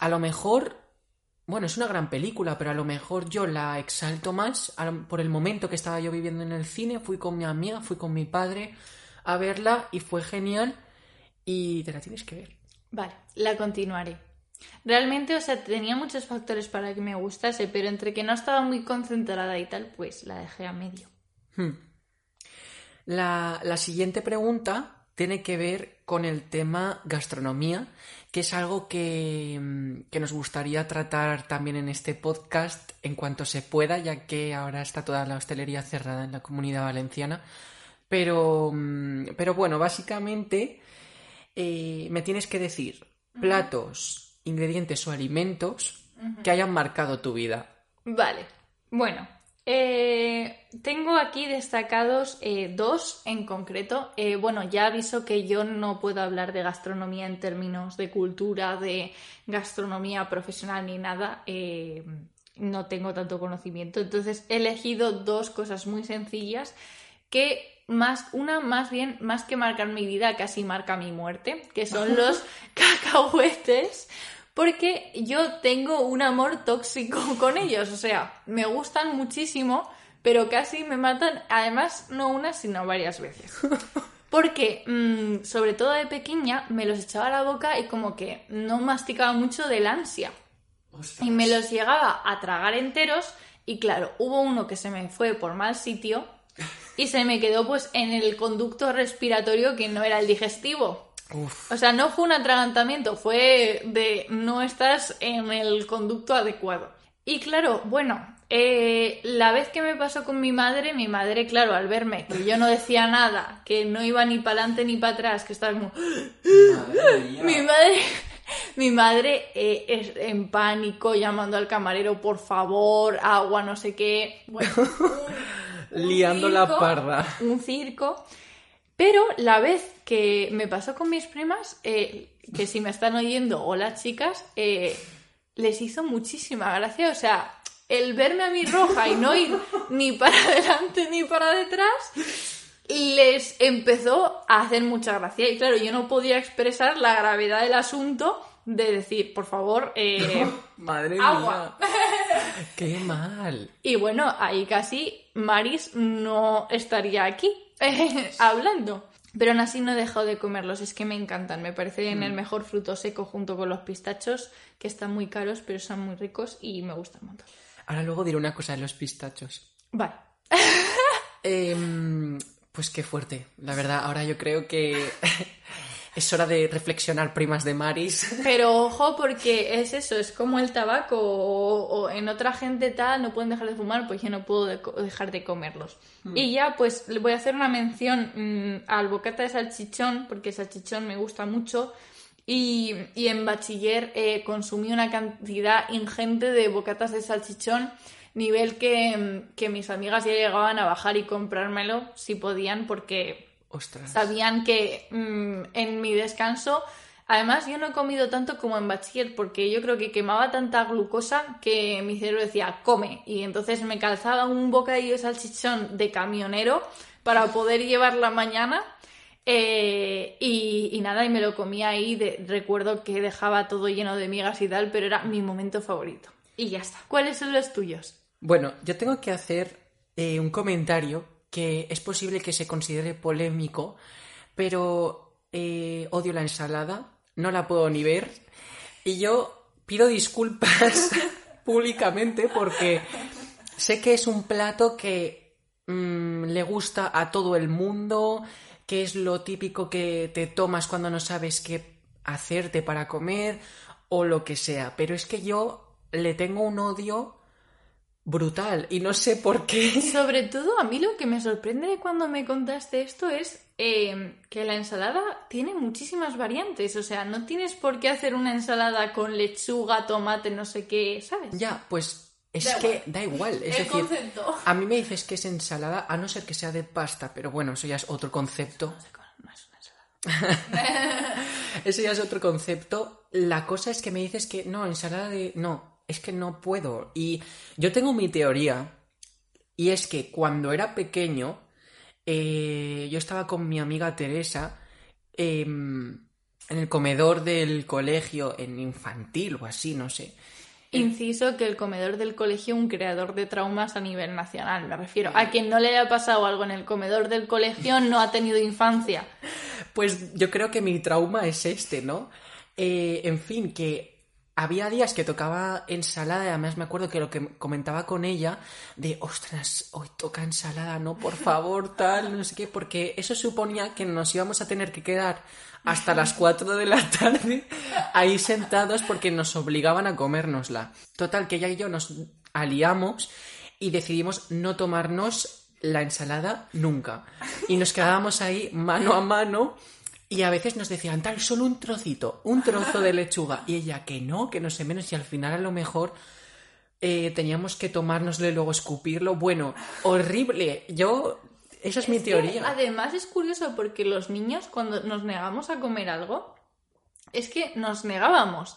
A lo mejor, bueno, es una gran película, pero a lo mejor yo la exalto más por el momento que estaba yo viviendo en el cine. Fui con mi amiga, fui con mi padre a verla y fue genial y te la tienes que ver. Vale, la continuaré. Realmente, o sea, tenía muchos factores para que me gustase, pero entre que no estaba muy concentrada y tal, pues la dejé a medio. Hmm. La, la siguiente pregunta tiene que ver con el tema gastronomía, que es algo que, mm, que, nos gustaría tratar también en este podcast en cuanto se pueda, ya que ahora está toda la hostelería cerrada en la comunidad valenciana. Pero, mm, pero bueno, básicamente eh, me tienes que decir platos, ingredientes o alimentos que hayan marcado tu vida. Vale, bueno, eh, tengo aquí destacados eh, dos en concreto. bueno, ya aviso que yo no puedo hablar de gastronomía en términos de cultura, de gastronomía profesional ni nada. no tengo tanto conocimiento. Entonces he elegido dos cosas muy sencillas que más, una más bien, más que marcar mi vida, casi marca mi muerte, que son los cacahuetes, porque yo tengo un amor tóxico con ellos, o sea, me gustan muchísimo, pero casi me matan, además, no una, sino varias veces. Porque, mm, sobre todo de pequeña, me los echaba a la boca y como que no masticaba mucho del ansia. Y me los llegaba a tragar enteros y claro, hubo uno que se me fue por mal sitio y se me quedó pues en el conducto respiratorio que no era el digestivo. O sea, no fue un atragantamiento, fue de no estás en el conducto adecuado. Y claro, bueno, eh, la vez que me pasó con mi madre, mi madre, claro, al verme que yo no decía nada, que no iba ni para adelante ni para atrás, que estaba como... mi madre... Mi madre eh, es en pánico, llamando al camarero, por favor, agua, no sé qué. Bueno, liando la parda. Un circo. Pero la vez que me pasó con mis primas, eh, que si me están oyendo, hola chicas, eh, les hizo muchísima gracia. O sea, el verme a mí roja y no ir ni para adelante ni para detrás, les empezó a hacer mucha gracia. Y claro, yo no podía expresar la gravedad del asunto de decir, por favor, eh, madre agua. mía, qué mal. Y bueno, ahí casi Maris no estaría aquí hablando. Pero aún así no he dejado de comerlos, es que me encantan, me parecen el mm. mejor fruto seco junto con los pistachos, que están muy caros, pero son muy ricos y me gustan mucho. Ahora luego diré una cosa de los pistachos. Vale. Em, pues qué fuerte, la verdad, ahora yo creo que es hora de reflexionar, primas de Maris. Pero ojo, porque es eso, es como el tabaco o, en otra gente tal, no pueden dejar de fumar, pues yo no puedo dejar de comerlos. Mm. Y ya, pues le voy a hacer una mención mm, al bocata de salchichón, porque salchichón me gusta mucho. Y, en bachiller eh, consumí una cantidad ingente de bocatas de salchichón, nivel que, que mis amigas ya llegaban a bajar y comprármelo si podían, porque Sabían que mm, en mi descanso, además yo no he comido tanto como en bachiller porque yo creo que quemaba tanta glucosa que mi cerebro decía, come. Y entonces me calzaba un bocadillo de salchichón de camionero para poder llevar la mañana. Eh, y, y nada, y me lo comía ahí. de- recuerdo que dejaba todo lleno de migas y tal, pero era mi momento favorito. Y ya está. ¿Cuáles son los tuyos? Bueno, yo tengo que hacer eh, un comentario que es posible que se considere polémico, pero eh, odio la ensalada, no la puedo ni ver, y yo pido disculpas públicamente porque sé que es un plato que mm, le gusta a todo el mundo, que es lo típico que te tomas cuando no sabes qué hacerte para comer o lo que sea, pero es que yo le tengo un odio brutal y no sé por qué. Sobre todo, a mí lo que me sorprende de cuando me contaste esto es eh, que la ensalada tiene muchísimas variantes. O sea, no tienes por qué hacer una ensalada con lechuga, tomate, no sé qué, ¿sabes? Ya, pues es Da que igual. da igual. Es El decir, concepto. a mí me dices que es ensalada, a no ser que sea de pasta, pero bueno, eso ya es otro concepto. No es una ensalada. Eso ya es otro concepto. La cosa es que me dices que no, ensalada de. No, es que no puedo. Y yo tengo mi teoría. Y es que cuando era pequeño, eh, yo estaba con mi amiga Teresa em, en el comedor del colegio, en infantil o así, no sé. Inciso que el comedor del colegio un creador de traumas a nivel nacional. Me refiero a quien no le haya pasado algo en el comedor del colegio no ha tenido infancia. Pues yo creo que mi trauma es este, ¿no? Eh, en fin, que había días que tocaba ensalada y además me acuerdo que lo que comentaba con ella de, ostras, hoy toca ensalada, no, por favor, tal, no sé qué, porque eso suponía que nos íbamos a tener que quedar hasta las 4 de la tarde ahí sentados porque nos obligaban a comérnosla. Total, que ella y yo nos aliamos y decidimos no tomarnos la ensalada nunca. Y nos quedábamos ahí mano a mano y a veces nos decían, tal, solo un trocito, un trozo de lechuga. Y ella, que no, que no sé menos. Y al final a lo mejor eh, teníamos que tomárnoslo y luego escupirlo. Bueno, horrible. Yo, esa es, mi Es que, teoría. además es curioso porque los niños cuando nos negamos a comer algo, es que nos negábamos.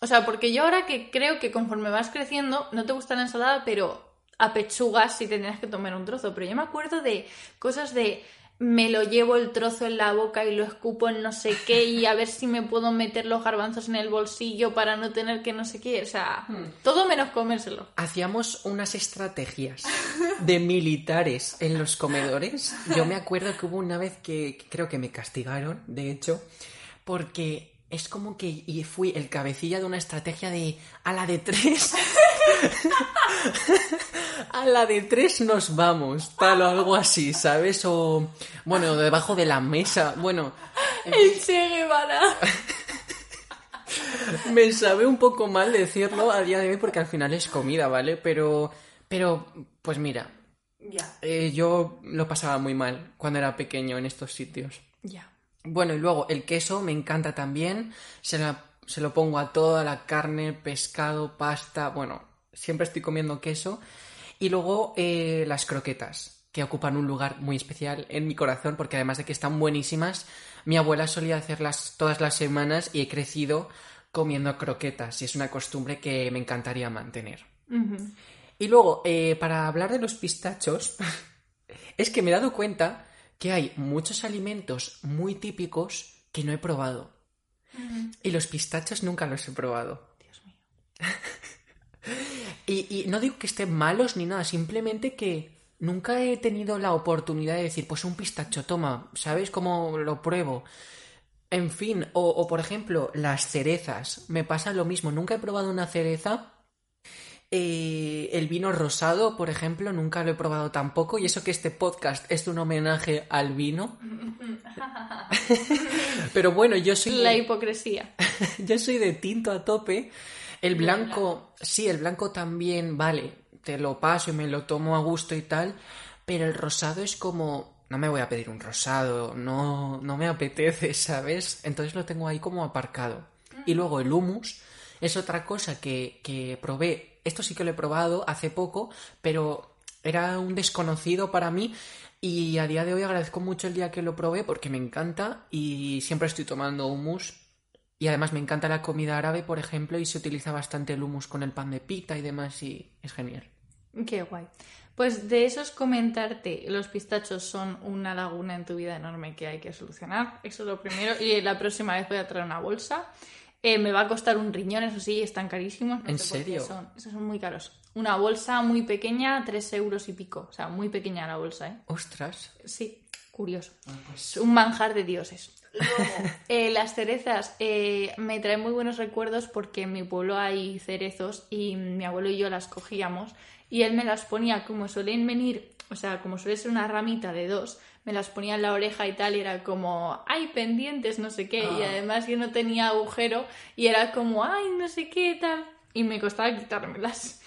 O sea, porque yo ahora que creo que conforme vas creciendo, no te gusta la ensalada, pero apechugas si tenías que tomar un trozo. Pero yo me acuerdo de cosas de me lo llevo el trozo en la boca y lo escupo en no sé qué y a ver si me puedo meter los garbanzos en el bolsillo para no tener que no sé qué. O sea, todo menos comérselo. Hacíamos unas estrategias de militares en los comedores. Yo me acuerdo que hubo una vez que, creo que me castigaron, de hecho, porque es como que y fui el cabecilla de una estrategia de a la de tres. A la de tres nos vamos, tal o algo así, ¿sabes? O, bueno, debajo de la mesa. Bueno, El Che Guevara. me sabe un poco mal decirlo a día de hoy porque al final es comida, ¿vale? Pero, pero, pues mira, Ya, eh, yo lo pasaba muy mal cuando era pequeño en estos sitios. ya. Bueno, y luego el queso me encanta también. Se, la- se lo pongo a toda la carne, pescado, pasta. Bueno, siempre estoy comiendo queso. Y luego eh, las croquetas, que ocupan un lugar muy especial en mi corazón, porque además de que están buenísimas, mi abuela solía hacerlas todas las semanas y he crecido comiendo croquetas. Y es una costumbre que me encantaría mantener. Y luego, eh, para hablar de los pistachos, es que me he dado cuenta que hay muchos alimentos muy típicos que no he probado. Y los pistachos nunca los he probado. Dios mío. Y, y no digo que estén malos ni nada, simplemente que nunca he tenido la oportunidad de decir, pues un pistacho, toma, ¿sabes cómo lo pruebo? En fin, o, o, por ejemplo, las cerezas. Me pasa lo mismo, nunca he probado una cereza. Eh, el vino rosado, por ejemplo, nunca lo he probado tampoco. Y eso que este podcast es un homenaje al vino. Pero bueno, yo soy... La hipocresía. Yo soy de tinto a tope. El blanco, sí, el blanco también, vale, te lo paso y me lo tomo a gusto y tal, pero el rosado es como, no me voy a pedir un rosado, no, no me apetece, ¿sabes? Entonces lo tengo ahí como aparcado. Y luego el hummus es otra cosa que, que probé, esto sí que lo he probado hace poco, pero era un desconocido para mí y a día de hoy agradezco mucho el día que lo probé porque me encanta y siempre estoy tomando hummus y además me encanta la comida árabe, por ejemplo, y se utiliza bastante el hummus con el pan de pita y demás, y es genial. Qué guay. Pues de eso es comentarte, los pistachos son una laguna en tu vida enorme que hay que solucionar. Eso es lo primero. Y la próxima vez voy a traer una bolsa. Eh, me va a costar un riñón, eso sí, están carísimos. ¿En serio? Son, esos son muy caros. Una bolsa muy pequeña, tres euros y pico. O sea, muy pequeña la bolsa, ¿eh? Ostras. Sí, curioso. Ah, pues Es un manjar de dioses. Luego, eh, las cerezas eh, me traen muy buenos recuerdos porque en mi pueblo hay cerezos y mi abuelo y yo las cogíamos y él me las ponía como suelen venir, o sea, como suele ser una ramita de dos, me las ponía en la oreja y tal y era como, ay, pendientes, no sé qué, y Ah. además yo no tenía agujero y era como, ay, no sé qué tal, y me costaba quitármelas.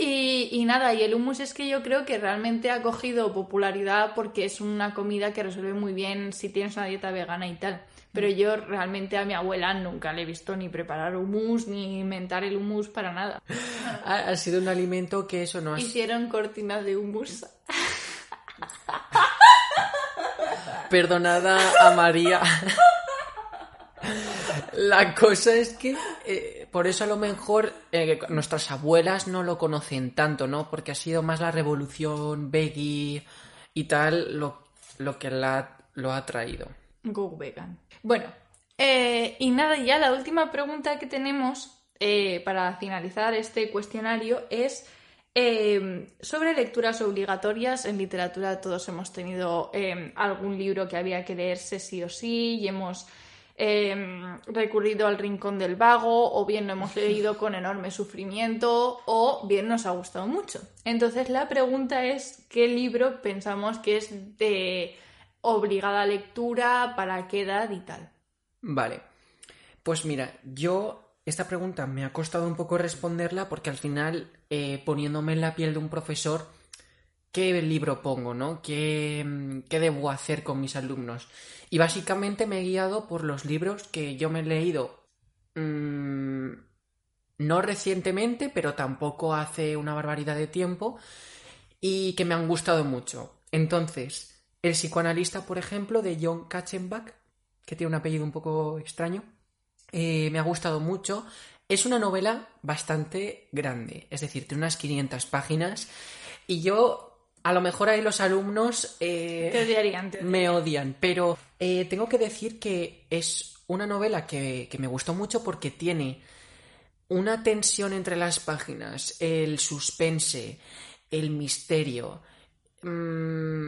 Y, y nada, y el hummus es que yo creo que realmente ha cogido popularidad porque es una comida que resuelve muy bien si tienes una dieta vegana y tal. Pero yo realmente a mi abuela nunca le he visto ni preparar hummus ni inventar el hummus para nada. Ha, ha sido un alimento que eso no ha Hicieron cortinas de hummus. Perdonada a María. La cosa es que eh, por eso a lo mejor eh, nuestras abuelas no lo conocen tanto, ¿no? Porque ha sido más la revolución veggie y tal lo, lo que la, lo ha traído. Go vegan. Bueno, eh, y nada, ya la última pregunta que tenemos para finalizar este cuestionario es sobre lecturas obligatorias. En literatura todos hemos tenido algún libro que había que leerse sí o sí y hemos eh, recurrido al rincón del vago o bien lo hemos leído con enorme sufrimiento o bien nos ha gustado mucho. Entonces la pregunta es qué libro pensamos que es de obligada lectura, para qué edad y tal. Vale. Pues mira, yo esta pregunta me ha costado un poco responderla porque al final, eh, poniéndome en la piel de un profesor, ¿qué libro pongo, no? ¿Qué, mm, qué debo hacer con mis alumnos? Y básicamente me he guiado por los libros que yo me he leído mm, no recientemente, pero tampoco hace una barbaridad de tiempo y que me han gustado mucho. Entonces, El psicoanalista, por ejemplo, de John Katzenbach, que tiene un apellido un poco extraño, eh, me ha gustado mucho. Es una novela bastante grande, es decir, tiene unas 500 páginas y yo, a lo mejor ahí los alumnos eh, Te odiarían, te me odian, pero eh, tengo que decir que es una novela que, que me gustó mucho porque tiene una tensión entre las páginas, el suspense, el misterio. mm,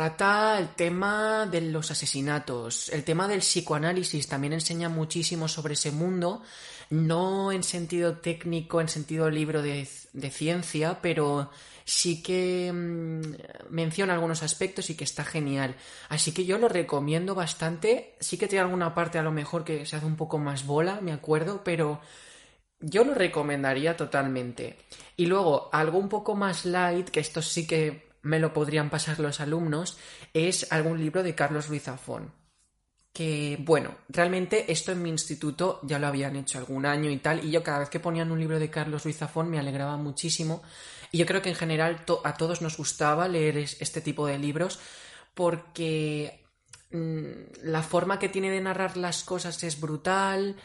trata el tema de los asesinatos, el tema del psicoanálisis, también enseña muchísimo sobre ese mundo, no en sentido técnico, en sentido libro de, de ciencia, pero sí que mm, menciona algunos aspectos y que está genial. Así que yo lo recomiendo bastante. Sí que tiene alguna parte a lo mejor que se hace un poco más bola, me acuerdo, pero yo lo recomendaría totalmente. Y luego, algo un poco más light, que esto sí que me lo podrían pasar los alumnos, es algún libro de Carlos Ruiz Zafón. Que, bueno, realmente esto en mi instituto ya lo habían hecho algún año y tal, y yo cada vez que ponían un libro de Carlos Ruiz Zafón me alegraba muchísimo. Y yo creo que en general a todos nos gustaba leer es- este tipo de libros porque mm, la forma que tiene de narrar las cosas es brutal.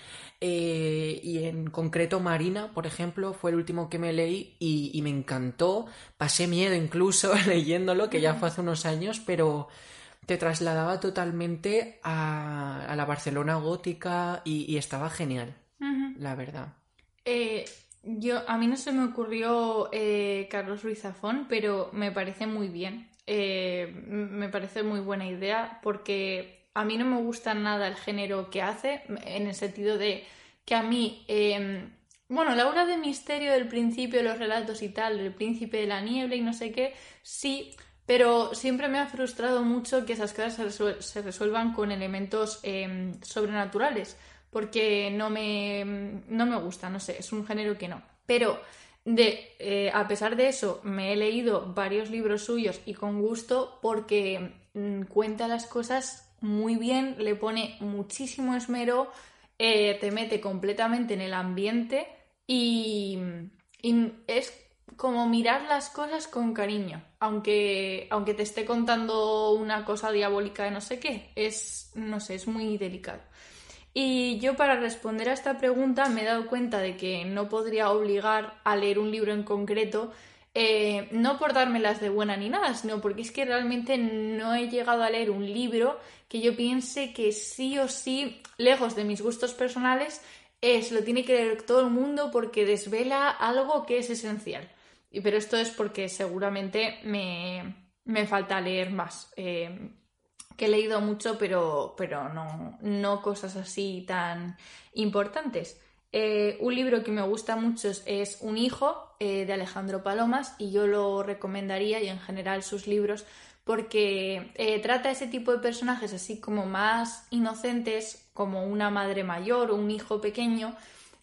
Eh, y en concreto Marina, por ejemplo, fue el último que me leí y, y me encantó. Pasé miedo incluso leyéndolo, que ya fue hace unos años, pero te trasladaba totalmente a, a la Barcelona gótica y, y estaba genial, la verdad. Eh, yo, a mí no se me ocurrió eh, Carlos Ruiz Zafón, pero me parece muy bien. Eh, me parece muy buena idea porque a mí no me gusta nada el género que hace, en el sentido de que a mí, eh, bueno, la obra de misterio del principio, los relatos y tal, el príncipe de la niebla y no sé qué, sí, pero siempre me ha frustrado mucho que esas cosas se, resuel- se resuelvan con elementos eh, sobrenaturales, porque no me, no me gusta, no sé, es un género que no. Pero de, eh, a pesar de eso, me he leído varios libros suyos y con gusto porque mm, cuenta las cosas muy bien, le pone muchísimo esmero, eh, te mete completamente en el ambiente y, y es como mirar las cosas con cariño, aunque, aunque te esté contando una cosa diabólica de no sé qué, es, no sé, es muy delicado. Y yo para responder a esta pregunta me he dado cuenta de que no podría obligar a leer un libro en concreto eh, no por dármelas de buena ni nada, sino porque es que realmente no he llegado a leer un libro que yo piense que sí o sí, lejos de mis gustos personales, es lo tiene que leer todo el mundo porque desvela algo que es esencial. Pero esto es porque seguramente me, me falta leer más. Eh, que he leído mucho, pero, pero no, no cosas así tan importantes. Eh, un libro que me gusta mucho es Un hijo eh, de Alejandro Palomas y yo lo recomendaría y en general sus libros porque eh, trata ese tipo de personajes así como más inocentes como una madre mayor o un hijo pequeño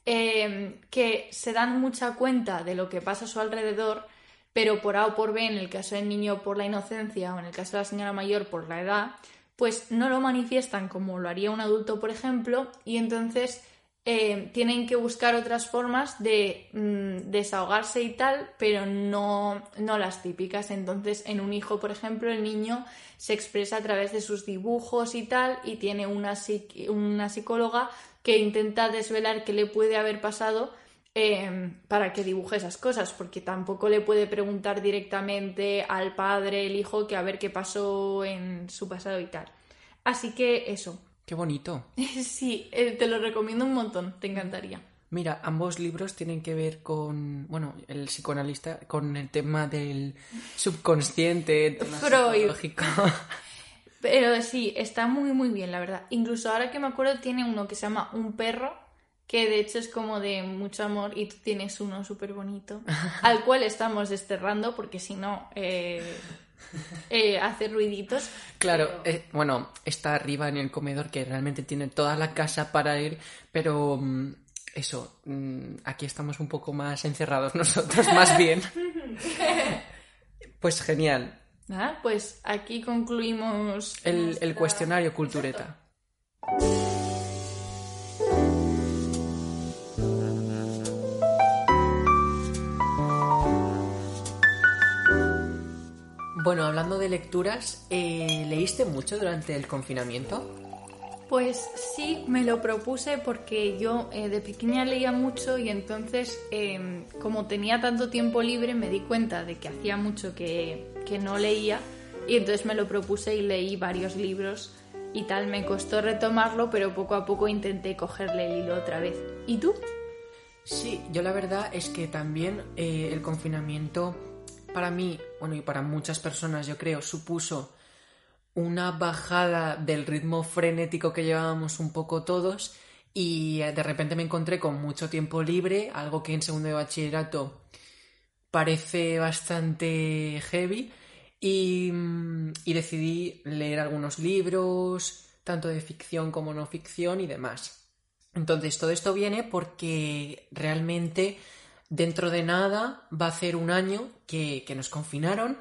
que se dan mucha cuenta de lo que pasa a su alrededor pero por A o por B, en el caso del niño por la inocencia o en el caso de la señora mayor por la edad, pues no lo manifiestan como lo haría un adulto, por ejemplo, y entonces eh, tienen que buscar otras formas de mm, desahogarse y tal, pero no, no las típicas. Entonces, en un hijo, por ejemplo, el niño se expresa a través de sus dibujos y tal, y tiene una, una psicóloga que intenta desvelar qué le puede haber pasado em, para que dibuje esas cosas, porque tampoco le puede preguntar directamente al padre, el hijo, que a ver qué pasó en su pasado y tal. Así que eso, Qué bonito. sí, eh, te lo recomiendo un montón, te encantaría. Mira, ambos libros tienen que ver con, bueno, el psicoanalista, con el tema del subconsciente, Freud. Pero sí, está muy, muy bien, la verdad. Incluso ahora que me acuerdo, tiene uno que se llama Un perro, que de hecho es como de mucho amor, y tú tienes uno súper bonito, al cual estamos desterrando, porque si no, eh, eh, hace ruiditos. Claro, eh, bueno, está arriba en el comedor que realmente tiene toda la casa para él, pero mm, eso, mm, aquí estamos un poco más encerrados nosotros, más bien. pues genial. Ah, pues aquí concluimos El, nuestra- el cuestionario cultureta. Bueno, hablando de lecturas, eh, ¿leíste mucho durante el confinamiento? Pues sí, me lo propuse porque yo eh, de pequeña leía mucho y entonces eh, como tenía tanto tiempo libre me di cuenta de que hacía mucho que, que no leía y entonces me lo propuse y leí varios libros y tal. Me costó retomarlo, pero poco a poco intenté cogerle el hilo otra vez. ¿Y tú? Sí, yo la verdad es que también eh, el confinamiento para mí, bueno, y para muchas personas yo creo, supuso una bajada del ritmo frenético que llevábamos un poco todos y eh, de repente me encontré con mucho tiempo libre, algo que en segundo de bachillerato parece bastante heavy y, mm, y decidí leer algunos libros, tanto de ficción como no ficción y demás. Entonces, todo esto viene porque realmente dentro de nada va a hacer un año que, que nos confinaron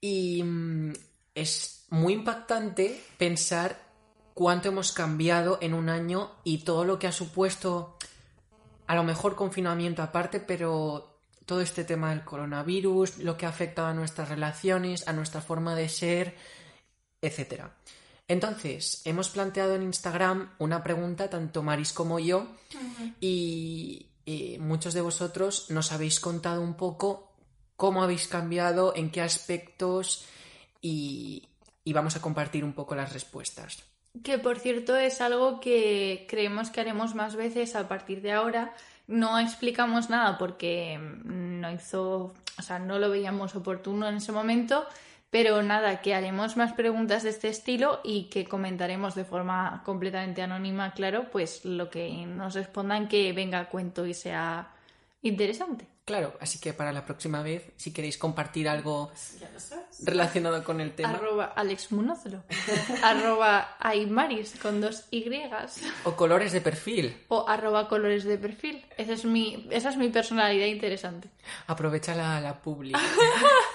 y mm, es muy impactante pensar cuánto hemos cambiado en un año y todo lo que ha supuesto, a lo mejor confinamiento aparte, pero todo este tema del coronavirus, lo que ha afectado a nuestras relaciones, a nuestra forma de ser, etc. Entonces, hemos planteado en Instagram una pregunta, tanto Maris como yo, y, muchos de vosotros nos habéis contado un poco cómo habéis cambiado, en qué aspectos, y, y vamos a compartir un poco las respuestas. Que por cierto es algo que creemos que haremos más veces a partir de ahora. No explicamos nada porque no hizo, o sea, no lo veíamos oportuno en ese momento, pero nada, que haremos más preguntas de este estilo y que comentaremos de forma completamente anónima, claro, pues lo que nos respondan que venga a cuento y sea interesante. Claro, así que para la próxima vez, si queréis compartir algo relacionado con el tema, Arroba Alex Munozlo. arroba Aymaris con dos Y. o colores de perfil, O arroba colores de perfil. Esa es mi, esa es mi personalidad interesante. aprovecha la, la publi.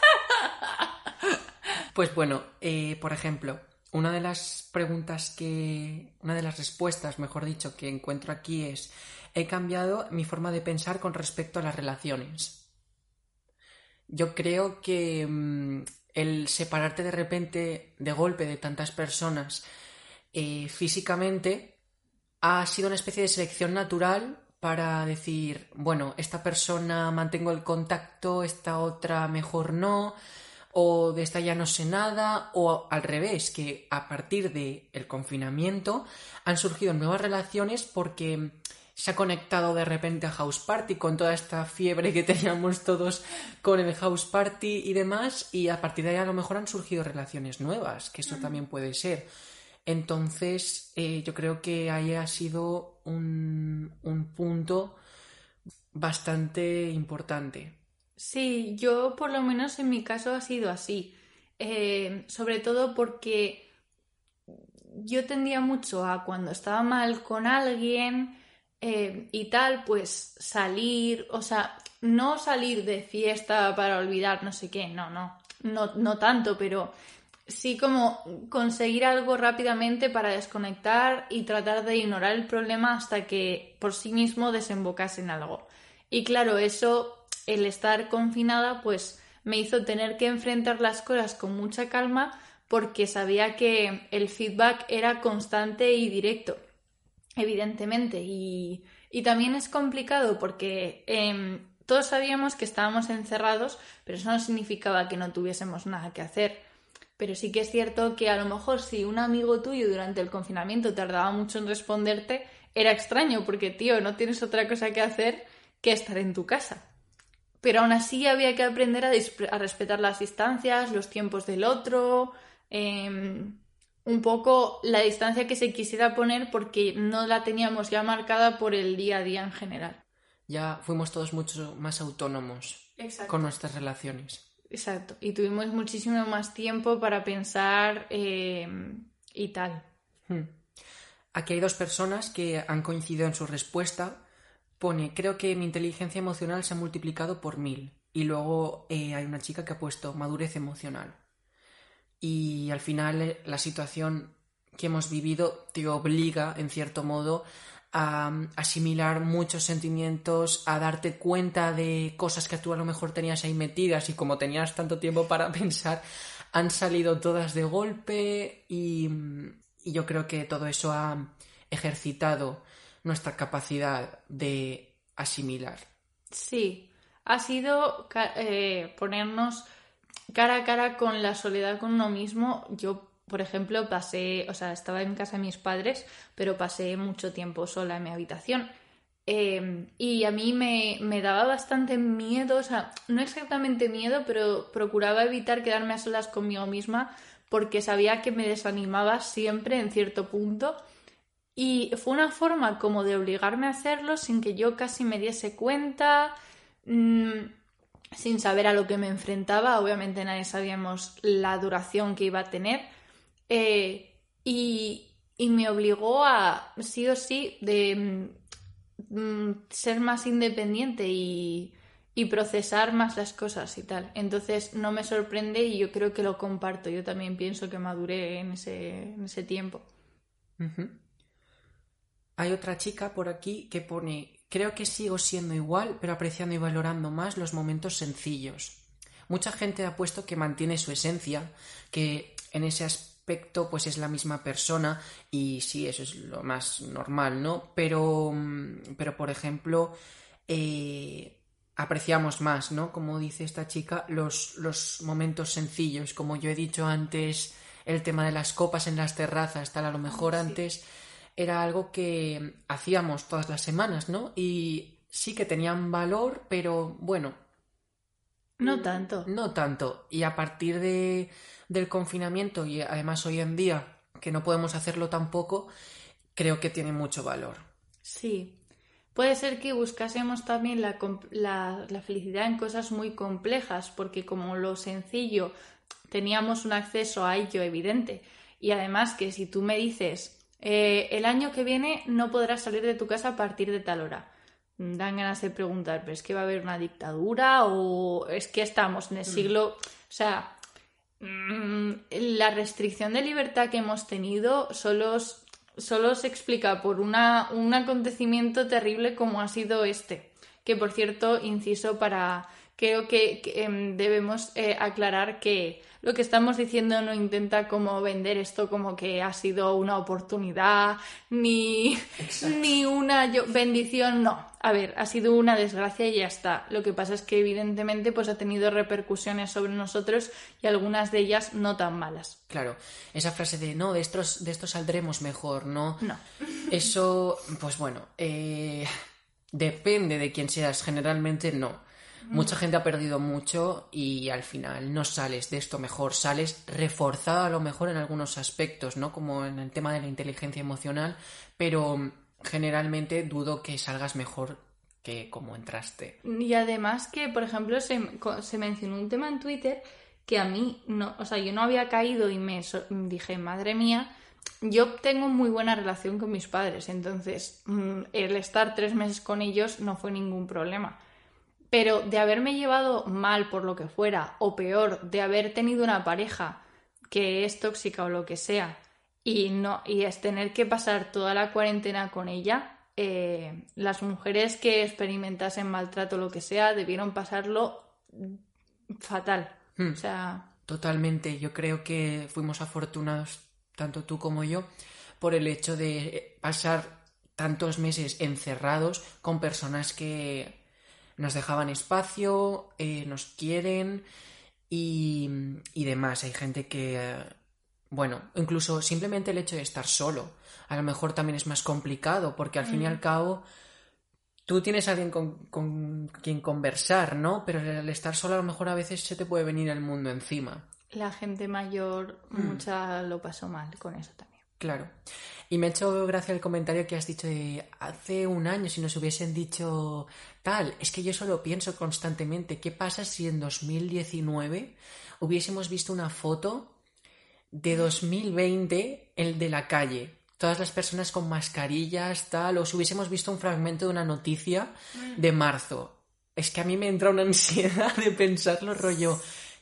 Pues bueno, eh, por ejemplo, una de las preguntas que. Una de las respuestas, mejor dicho, que encuentro aquí es: he cambiado mi forma de pensar con respecto a las relaciones. Yo creo que mm, el separarte de repente, de golpe, de tantas personas eh, físicamente, ha sido una especie de selección natural para decir, bueno, esta persona mantengo el contacto, esta otra mejor no, o de esta ya no sé nada, o al revés, que a partir del el confinamiento han surgido nuevas relaciones porque se ha conectado de repente a House Party con toda esta fiebre que teníamos todos con el House Party y demás, y a partir de ahí a lo mejor han surgido relaciones nuevas, que eso también puede ser. Entonces, eh, yo creo que ahí ha sido un, un punto bastante importante. Sí, yo por lo menos en mi caso ha sido así. Eh, sobre todo porque yo tendía mucho a cuando estaba mal con alguien, eh, y tal, pues salir, o sea, no salir de fiesta para olvidar no sé qué, no, no, no, no tanto, pero sí como conseguir algo rápidamente para desconectar y tratar de ignorar el problema hasta que por sí mismo desembocase en algo. Y claro, eso, el estar confinada, pues me hizo tener que enfrentar las cosas con mucha calma porque sabía que el feedback era constante y directo evidentemente. Y, también es complicado porque em, todos sabíamos que estábamos encerrados, pero eso no significaba que no tuviésemos nada que hacer. Pero sí que es cierto que a lo mejor si un amigo tuyo durante el confinamiento tardaba mucho en responderte, era extraño porque, tío, no tienes otra cosa que hacer que estar en tu casa. Pero aún así había que aprender a, a respetar las distancias, los tiempos del otro, eh, un poco la distancia que se quisiera poner porque no la teníamos ya marcada por el día a día en general. Ya fuimos todos mucho más autónomos con nuestras relaciones. Exacto, y tuvimos muchísimo más tiempo para pensar eh, y tal. Hmm. Aquí hay dos personas que han coincidido en su respuesta. Pone, creo que mi inteligencia emocional se ha multiplicado por mil. Y luego eh, hay una chica que ha puesto madurez emocional y al final eh, la situación que hemos vivido te obliga, en cierto modo, a mm, asimilar muchos sentimientos, a darte cuenta de cosas que tú a lo mejor tenías ahí metidas y como tenías tanto tiempo para pensar, han salido todas de golpe y, mm, y yo creo que todo eso ha ejercitado nuestra capacidad de asimilar. Sí, ha sido eh, ponernos cara a cara con la soledad con uno mismo, yo, por ejemplo, pasé, o sea, estaba en casa de mis padres, pero pasé mucho tiempo sola en mi habitación. Em, y a mí me, me, daba bastante miedo, o sea, no exactamente miedo, pero procuraba evitar quedarme a solas conmigo misma porque sabía que me desanimaba siempre en cierto punto. Y fue una forma como de obligarme a hacerlo sin que yo casi me diese cuenta. Mm, sin saber a lo que me enfrentaba, obviamente nadie sabíamos la duración que iba a tener, eh, y, me obligó a, sí o sí, de mm, ser más independiente y, procesar más las cosas y tal. Entonces no me sorprende y yo creo que lo comparto. Yo también pienso que maduré en ese, en ese tiempo. Hay otra chica por aquí que pone Creo que sigo siendo igual, pero apreciando y valorando más los momentos sencillos. Mucha gente ha puesto que mantiene su esencia, que en ese aspecto pues es la misma persona y sí, eso es lo más normal, ¿no? Pero, mm, pero por ejemplo, eh, apreciamos más, ¿no? Como dice esta chica, los, los momentos sencillos, como yo he dicho antes, el tema de las copas en las terrazas, tal, a lo mejor antes era algo que hacíamos todas las semanas, ¿no? Y sí que tenían valor, pero bueno. No tanto. No tanto. Y a partir de, del confinamiento, y además hoy en día, que no podemos hacerlo tampoco, creo que tiene mucho valor. Sí. Puede ser que buscásemos también la, la, la felicidad en cosas muy complejas, porque como lo sencillo teníamos un acceso a ello evidente. Y además que si tú me dices eh, el año que viene no podrás salir de tu casa a partir de tal hora. Dan ganas de preguntar, ¿pero es que va a haber una dictadura o es que estamos en el mm. siglo... O sea, mm, la restricción de libertad que hemos tenido solo, solo se explica por una, un acontecimiento terrible como ha sido este. Que por cierto, inciso para creo que, em, debemos eh, aclarar que lo que estamos diciendo no intenta como vender esto como que ha sido una oportunidad ni, ni una bendición, no. A ver, ha sido una desgracia y ya está. Lo que pasa es que evidentemente pues ha tenido repercusiones sobre nosotros y algunas de ellas no tan malas. Claro, esa frase de no, de estos, de esto saldremos mejor, ¿no? No. Eso, pues bueno, eh, depende de quién seas, generalmente no. Mucha gente ha perdido mucho y al final no sales de esto mejor, sales reforzado a lo mejor en algunos aspectos, ¿no? Como en el tema de la inteligencia emocional, pero generalmente dudo que salgas mejor que como entraste. Y además que, por ejemplo, se, se mencionó un tema en Twitter que a mí no, o sea, yo no había caído y me dije, madre mía, yo tengo muy buena relación con mis padres, entonces mm, el estar tres meses con ellos no fue ningún problema. Pero de haberme llevado mal por lo que fuera, o peor, de haber tenido una pareja que es tóxica o lo que sea, y no, y es tener que pasar toda la cuarentena con ella, eh, las mujeres que experimentasen maltrato o lo que sea debieron pasarlo fatal. Hmm. O sea. Totalmente. Yo creo que fuimos afortunados, tanto tú como yo, por el hecho de pasar tantos meses encerrados con personas que nos dejaban espacio, eh, nos quieren y, y, demás. Hay gente que, bueno, incluso simplemente el hecho de estar solo, a lo mejor también es más complicado, porque al fin y al cabo tú tienes a alguien con, quien conversar, ¿no? Pero al estar solo a lo mejor a veces se te puede venir el mundo encima. La gente mayor, mm. mucha lo pasó mal con eso también. Claro. Y me ha hecho gracia el comentario que has dicho de hace un año, si nos hubiesen dicho tal, es que yo solo pienso constantemente, ¿qué pasa si en 2019 hubiésemos visto una foto de 2020, el de la calle? Todas las personas con mascarillas, tal, o si hubiésemos visto un fragmento de una noticia de marzo. Es que a mí me entra una ansiedad de pensarlo rollo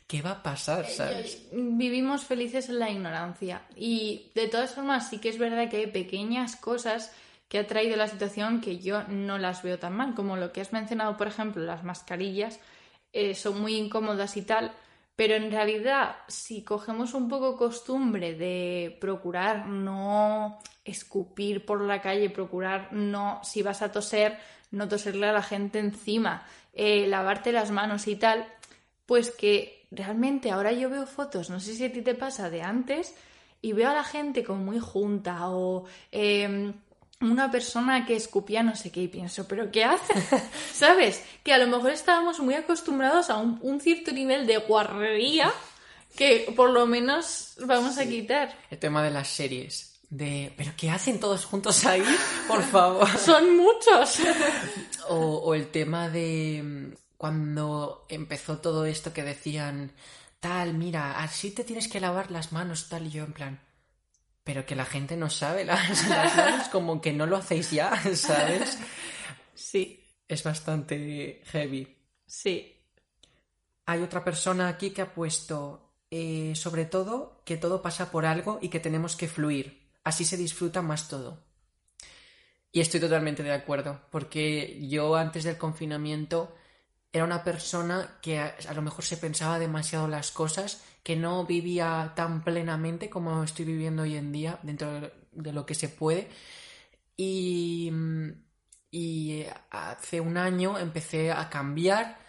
¿qué va a pasar? ¿sabes? Vivimos felices en la ignorancia y de todas formas sí que es verdad que hay pequeñas cosas que ha traído la situación que yo no las veo tan mal, como lo que has mencionado, por ejemplo, las mascarillas eh, son muy incómodas y tal, pero en realidad si cogemos un poco costumbre de procurar no escupir por la calle, procurar no, si vas a toser, no toserle a la gente encima, eh, lavarte las manos y tal, pues que realmente ahora yo veo fotos, no sé si a ti te pasa de antes, y veo a la gente como muy junta o em, una persona que escupía no sé qué y pienso, pero ¿qué hace? ¿Sabes? Que a lo mejor estábamos muy acostumbrados a un, cierto nivel de guarrería que por lo menos vamos a quitar. El tema de las series. De, ¿pero qué hacen todos juntos ahí? Por favor. Son muchos. o el tema de cuando empezó todo esto que decían, tal, mira, así te tienes que lavar las manos, tal, y yo en plan, pero que la gente no sabe las, manos, como que no lo hacéis ya, ¿sabes? Sí. Es bastante heavy. Sí. Hay otra persona aquí que ha puesto, eh, sobre todo, que todo pasa por algo y que tenemos que fluir. Así se disfruta más todo. Y estoy totalmente de acuerdo, porque yo antes del confinamiento era una persona que a, lo mejor se pensaba demasiado las cosas, que no vivía tan plenamente como estoy viviendo hoy en día, dentro de lo que se puede. Y, y hace un año empecé a cambiar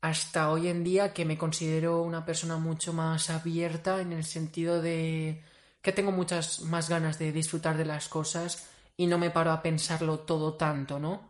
hasta hoy en día que me considero una persona mucho más abierta en el sentido de que tengo muchas más ganas de disfrutar de las cosas y no me paro a pensarlo todo tanto, ¿no?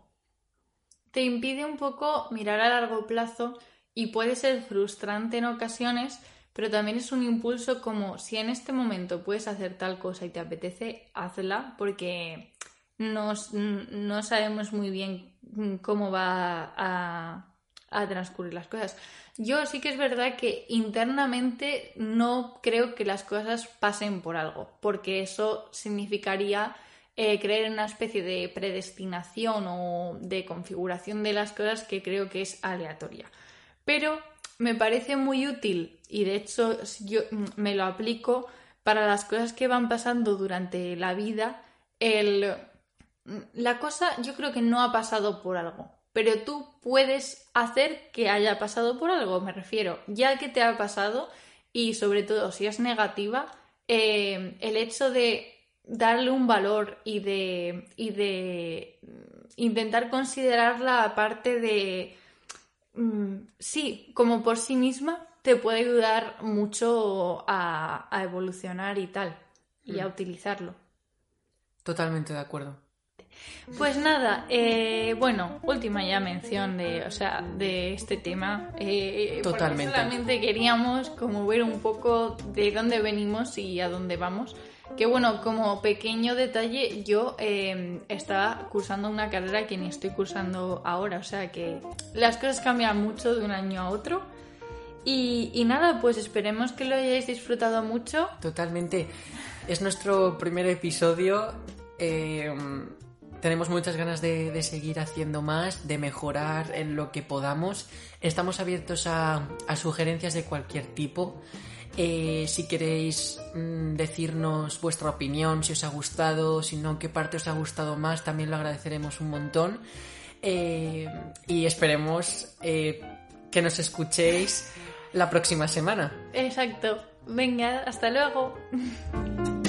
Te impide un poco mirar a largo plazo y puede ser frustrante en ocasiones, pero también es un impulso como si en este momento puedes hacer tal cosa y te apetece, hazla porque no, no sabemos muy bien cómo va a, a transcurrir las cosas. Yo sí que es verdad que internamente no creo que las cosas pasen por algo, porque eso significaría eh, creer en una especie de predestinación o de configuración de las cosas que creo que es aleatoria. Pero me parece muy útil y de hecho yo mm, me lo aplico para las cosas que van pasando durante la vida. El, mm, la cosa yo creo que no ha pasado por algo. pero tú puedes hacer que haya pasado por algo, me refiero, ya que te ha pasado y sobre todo si es negativa, eh, el hecho de darle un valor y de, y de intentar considerarla aparte de, mm, sí, como por sí misma, te puede ayudar mucho a, evolucionar y tal, y a mm. utilizarlo. Totalmente de acuerdo. Pues nada, eh, bueno, última ya mención de, o sea, de este tema. Eh, Totalmente. Solamente queríamos como ver un poco de dónde venimos y a dónde vamos. Que bueno, como pequeño detalle, yo eh, estaba cursando una carrera que ni estoy cursando ahora, o sea que las cosas cambian mucho de un año a otro. Y, nada, pues esperemos que lo hayáis disfrutado mucho. Totalmente. Es nuestro primer episodio. Eh, tenemos muchas ganas de, seguir haciendo más, de mejorar en lo que podamos. Estamos abiertos a, sugerencias de cualquier tipo. Eh, si queréis mm, decirnos vuestra opinión, si os ha gustado, si no, qué parte os ha gustado más, también lo agradeceremos un montón. Eh, y esperemos que nos escuchéis la próxima semana. Exacto. Venga, hasta luego.